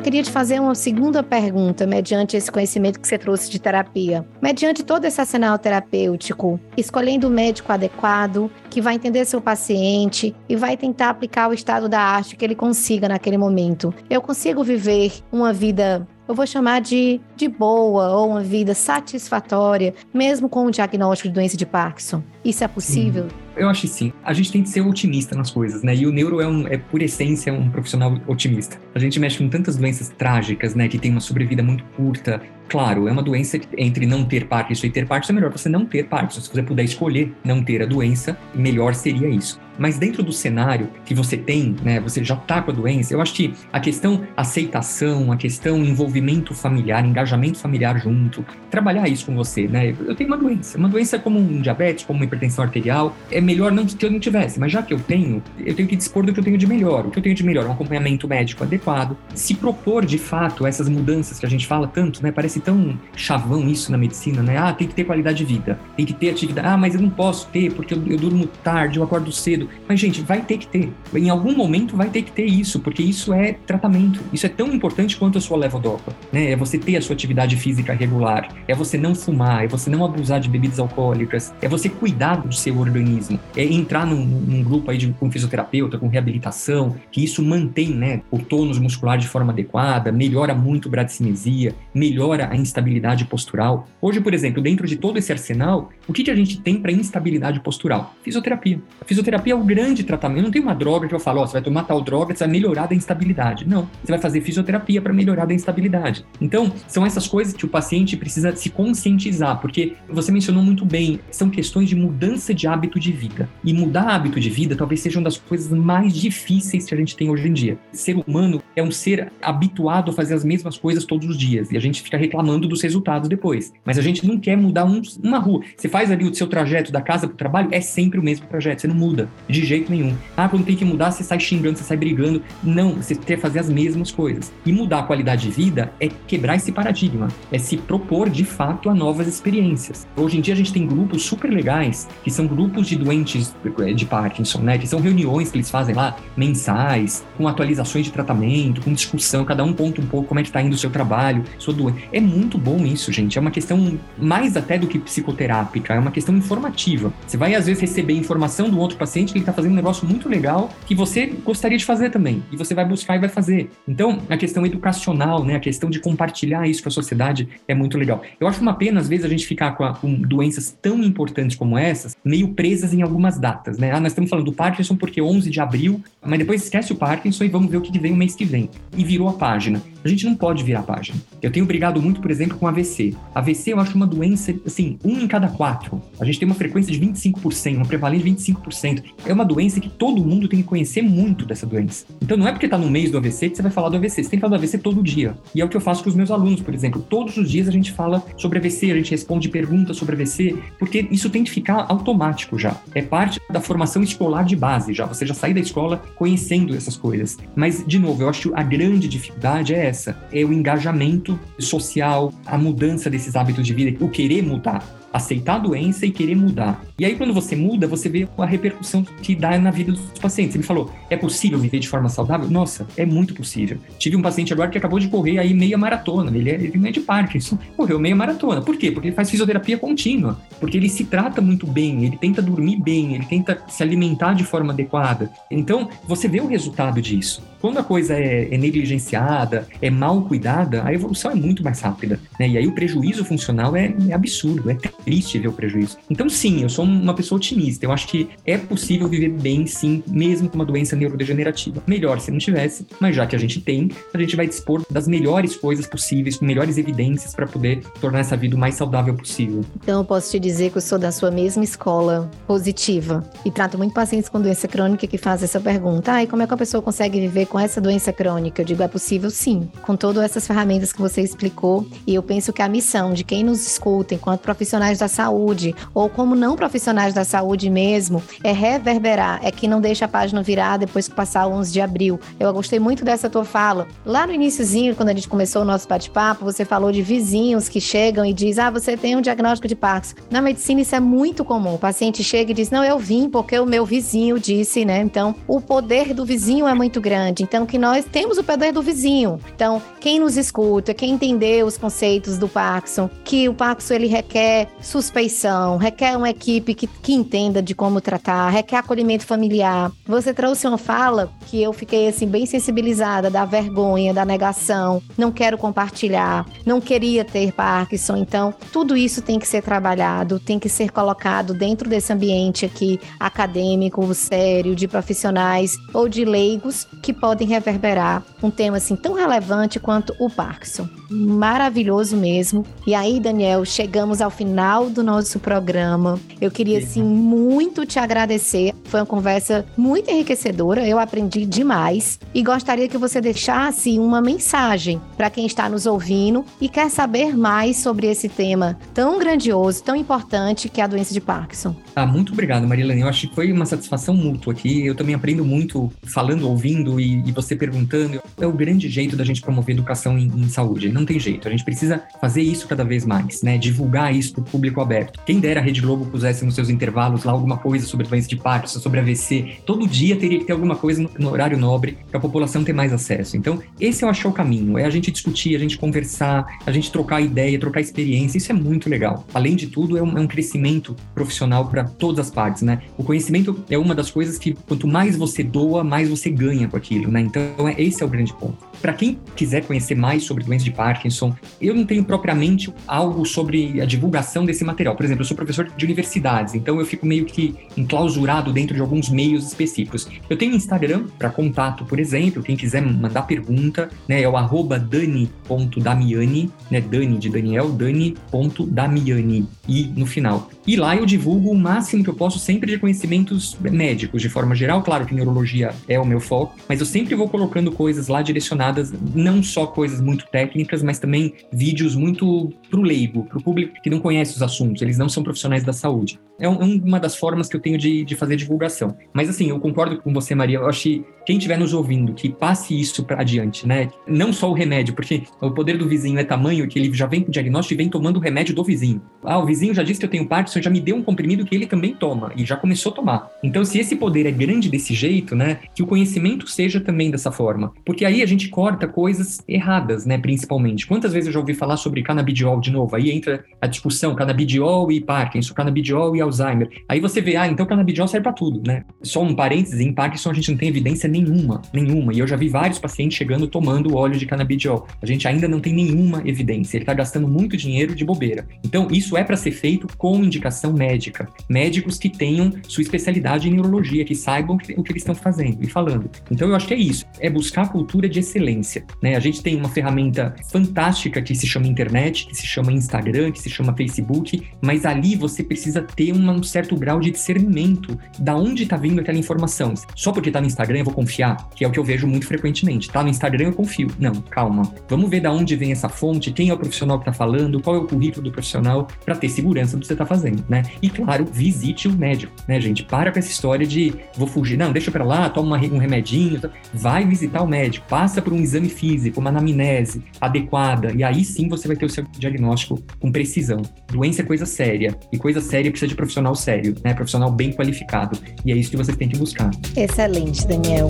Queria te fazer uma segunda pergunta, mediante esse conhecimento que você trouxe de terapia. Mediante todo esse arsenal terapêutico, escolhendo o médico adequado, que vai entender seu paciente e vai tentar aplicar o estado da arte que ele consiga naquele momento. Eu consigo viver uma vida eu vou chamar de, de boa ou uma vida satisfatória, mesmo com o diagnóstico de doença de Parkinson? Isso é possível? Sim. Eu acho que sim. A gente tem que ser otimista nas coisas, né? E o neuro é, um, é por essência um profissional otimista. A gente mexe com tantas doenças trágicas, né? Que tem uma sobrevida muito curta. Claro, é uma doença que, entre não ter Parkinson e ter Parkinson, é melhor você não ter Parkinson. Se você puder escolher não ter a doença, melhor seria isso. Mas dentro do cenário que você tem, né, você já está com a doença, eu acho que a questão aceitação, a questão envolvimento familiar, engajamento familiar junto, trabalhar isso com você, né? Eu tenho uma doença, uma doença como um diabetes, como uma hipertensão arterial, é melhor não que eu não tivesse, mas já que eu tenho, eu tenho que dispor do que eu tenho de melhor. O que eu tenho de melhor é um acompanhamento médico adequado, se propor de fato essas mudanças que a gente fala tanto, né? Parece tão chavão isso na medicina, né? Ah, tem que ter qualidade de vida, tem que ter atividade. Ah, mas eu não posso ter porque eu, eu durmo tarde, eu acordo cedo. Mas, gente, vai ter que ter. Em algum momento vai ter que ter isso, porque isso é tratamento. Isso é tão importante quanto a sua levodopa, né? É você ter a sua atividade física regular, é você não fumar, é você não abusar de bebidas alcoólicas, é você cuidar do seu organismo, é entrar num, num grupo aí de, com fisioterapeuta, com reabilitação, que isso mantém, né, o tônus muscular de forma adequada, melhora muito a bradicinesia, melhora a instabilidade postural. Hoje, por exemplo, dentro de todo esse arsenal, o que, que a gente tem para instabilidade postural? Fisioterapia. A fisioterapia o grande tratamento. Não tem uma droga que eu falo, ó, oh, você vai tomar tal droga, você vai melhorar da instabilidade. Não. Você vai fazer fisioterapia para melhorar da instabilidade. Então, são essas coisas que o paciente precisa se conscientizar, porque você mencionou muito bem, são questões de mudança de hábito de vida. E mudar hábito de vida talvez seja uma das coisas mais difíceis que a gente tem hoje em dia. Ser humano é um ser habituado a fazer as mesmas coisas todos os dias e a gente fica reclamando dos resultados depois. Mas a gente não quer mudar um, uma rua. Você faz ali o seu trajeto da casa para o trabalho, é sempre o mesmo trajeto, você não muda. De jeito nenhum. Ah, quando tem que mudar, você sai xingando, você sai brigando. Não, você quer fazer as mesmas coisas. E mudar a qualidade de vida é quebrar esse paradigma, é se propor de fato a novas experiências. Hoje em dia a gente tem grupos super legais, que são grupos de doentes de Parkinson, né? Que são reuniões que eles fazem lá, mensais, com atualizações de tratamento, com discussão, cada um conta um pouco como é que tá indo o seu trabalho, sua doença. É muito bom isso, gente. É uma questão mais até do que psicoterápica, é uma questão informativa. Você vai às vezes receber informação do outro paciente que ele tá fazendo um negócio muito legal que você gostaria de fazer também. E você vai buscar e vai fazer. Então, a questão educacional, né? A questão de compartilhar isso com a sociedade é muito legal. Eu acho uma pena, às vezes, a gente ficar com, a, com doenças tão importantes como essas, meio presas em algumas datas, né? Ah, nós estamos falando do Parkinson porque 11 de abril, mas depois esquece o Parkinson e vamos ver o que vem o mês que vem. E virou a página. A gente não pode virar a página. Eu tenho brigado muito, por exemplo, com AVC. AVC eu acho uma doença, assim, um em cada quatro. A gente tem uma frequência de 25%, uma prevalência de 25%. É uma doença que todo mundo tem que conhecer muito dessa doença. Então não é porque tá no mês do AVC que você vai falar do AVC. Você tem que falar do AVC todo dia. E é o que eu faço com os meus alunos, por exemplo. Todos os dias a gente fala sobre AVC, a gente responde perguntas sobre AVC, porque isso tem que ficar automático já. É parte da formação escolar de base já. Você já sai da escola conhecendo essas coisas. Mas, de novo, eu acho que a grande dificuldade é é o engajamento social, a mudança desses hábitos de vida, o querer mudar aceitar a doença e querer mudar. E aí, quando você muda, você vê a repercussão que dá na vida dos pacientes. Ele falou: é possível viver de forma saudável? Nossa, é muito possível. Tive um paciente agora que acabou de correr aí meia maratona. Ele, é, ele não é de Parkinson, correu meia maratona. Por quê? Porque ele faz fisioterapia contínua. Porque ele se trata muito bem, ele tenta dormir bem, ele tenta se alimentar de forma adequada. Então, você vê o resultado disso. Quando a coisa é, é negligenciada, é mal cuidada, a evolução é muito mais rápida. Né? E aí o prejuízo funcional é, é absurdo, é triste ver o prejuízo. Então, sim, eu sou uma pessoa otimista. Eu acho que é possível viver bem, sim, mesmo com uma doença neurodegenerativa. Melhor se não tivesse, mas já que a gente tem, a gente vai dispor das melhores coisas possíveis, com melhores evidências para poder tornar essa vida o mais saudável possível. Então, eu posso te dizer que eu sou da sua mesma escola positiva e trato muito pacientes com doença crônica que fazem essa pergunta: ah, e como é que a pessoa consegue viver com essa doença crônica? Eu digo, é possível sim, com todas essas ferramentas que você explicou. E eu penso que a missão de quem nos escuta, enquanto profissionais profissionais da saúde, ou como não profissionais da saúde mesmo, é reverberar, é que não deixa a página virar depois que passar o 11 de abril. Eu gostei muito dessa tua fala. Lá no iníciozinho, quando a gente começou o nosso bate-papo, você falou de vizinhos que chegam e diz: "Ah, você tem um diagnóstico de Parkinson". Na medicina isso é muito comum. O paciente chega e diz: "Não, eu vim porque o meu vizinho disse", né? Então, o poder do vizinho é muito grande. Então, que nós temos o poder do vizinho. Então, quem nos escuta, quem entendeu os conceitos do Parkinson, que o Parkinson ele requer suspeição, requer uma equipe que, que entenda de como tratar, requer acolhimento familiar. Você trouxe uma fala que eu fiquei assim bem sensibilizada da vergonha, da negação, não quero compartilhar, não queria ter Parkinson. Então, tudo isso tem que ser trabalhado, tem que ser colocado dentro desse ambiente aqui acadêmico, sério, de profissionais ou de leigos que podem reverberar um tema assim tão relevante quanto o Parkinson. Maravilhoso mesmo. E aí, Daniel, chegamos ao final final do nosso programa. Eu queria, assim, muito te agradecer. Foi uma conversa muito enriquecedora, eu aprendi demais. E gostaria que você deixasse uma mensagem para quem está nos ouvindo e quer saber mais sobre esse tema tão grandioso, tão importante que é a doença de Parkinson. Ah, muito obrigado, Marilene. Eu acho que foi uma satisfação mútua aqui. Eu também aprendo muito falando, ouvindo e, e você perguntando. É o grande jeito da gente promover educação em, em, saúde. Não tem jeito. A gente precisa fazer isso cada vez mais, né? Divulgar isso para o público aberto. Quem dera a Rede Globo pusesse nos seus intervalos lá alguma coisa sobre doença de Parkinson, sobre AVC. Todo dia teria que ter alguma coisa no, horário nobre para a população ter mais acesso. Então, esse eu acho o caminho. É a gente discutir, a gente conversar, a gente trocar ideia, trocar experiência. Isso é muito legal. Além de tudo, é um, é um crescimento profissional para todas as partes, né? O conhecimento é uma das coisas que quanto mais você doa, mais você ganha com aquilo, né? Então, é, esse é o grande ponto. Para quem quiser conhecer mais sobre doença de Parkinson, eu não tenho propriamente algo sobre a divulgação desse material. Por exemplo, eu sou professor de universidades, então eu fico meio que enclausurado dentro de alguns meios específicos. Eu tenho Instagram para contato, por exemplo, quem quiser mandar pergunta, né, é o arroba dani.damiani, né, Dani de Daniel, dani.damiani, e no final. E lá eu divulgo o máximo que eu posso sempre de conhecimentos médicos, de forma geral. Claro que neurologia é o meu foco, mas eu sempre vou colocando coisas lá direcionadas, não só coisas muito técnicas, mas também vídeos muito pro leigo, pro público que não conhece os assuntos, eles não são profissionais da saúde. É, é uma das formas que eu tenho de, de fazer divulgação. Mas assim, eu concordo com você, Maria. Eu que quem estiver nos ouvindo, que passe isso para adiante, né? Não só o remédio, porque o poder do vizinho é tamanho que ele já vem com o diagnóstico e vem tomando o remédio do vizinho. Ah, o vizinho já disse que eu tenho Parkinson, já me deu um comprimido que ele também toma e já começou a tomar. Então, se esse poder é grande desse jeito, né, que o conhecimento seja também dessa forma, porque aí a gente corta coisas erradas, né, principalmente. Quantas vezes eu já ouvi falar sobre canabidiol de novo? Aí entra a discussão canabidiol e Parkinson, canabidiol e Alzheimer. Aí você vê, ah, então canabidiol serve para tudo, né? Só um parênteses, em Parkinson a gente não tem evidência nenhuma, nenhuma. E eu já vi vários pacientes chegando tomando óleo de canabidiol. A gente ainda não tem nenhuma evidência. Ele está gastando muito dinheiro de bobeira. Então, isso é para ser feito com indicação médica. Médicos que tenham sua especialidade em neurologia, que saibam o que eles estão fazendo e falando. Então, eu acho que é isso. É buscar a cultura de excelência. Né? A gente tem uma ferramenta fantástica que se chama internet, que se chama Instagram, que se chama Facebook, mas ali você precisa ter um certo grau de discernimento da onde está vindo aquela informação. Só porque está no Instagram eu vou confiar, que é o que eu vejo muito frequentemente. Tá no Instagram eu confio. Não, calma. Vamos ver da onde vem essa fonte, quem é o profissional que está falando, qual é o currículo do profissional, para ter segurança do que você está fazendo, né? E claro, visite o médico, né, gente? Para com essa história de vou fugir, não, deixa para lá, toma um remedinho. Vai visitar o médico, passa por um exame físico, uma anamnese adequada, e aí sim você vai ter o seu diagnóstico com precisão. Doença é coisa séria, e coisa séria precisa de profissional sério, né? Profissional bem qualificado. E é isso que vocês têm que buscar. Excelente, Daniel.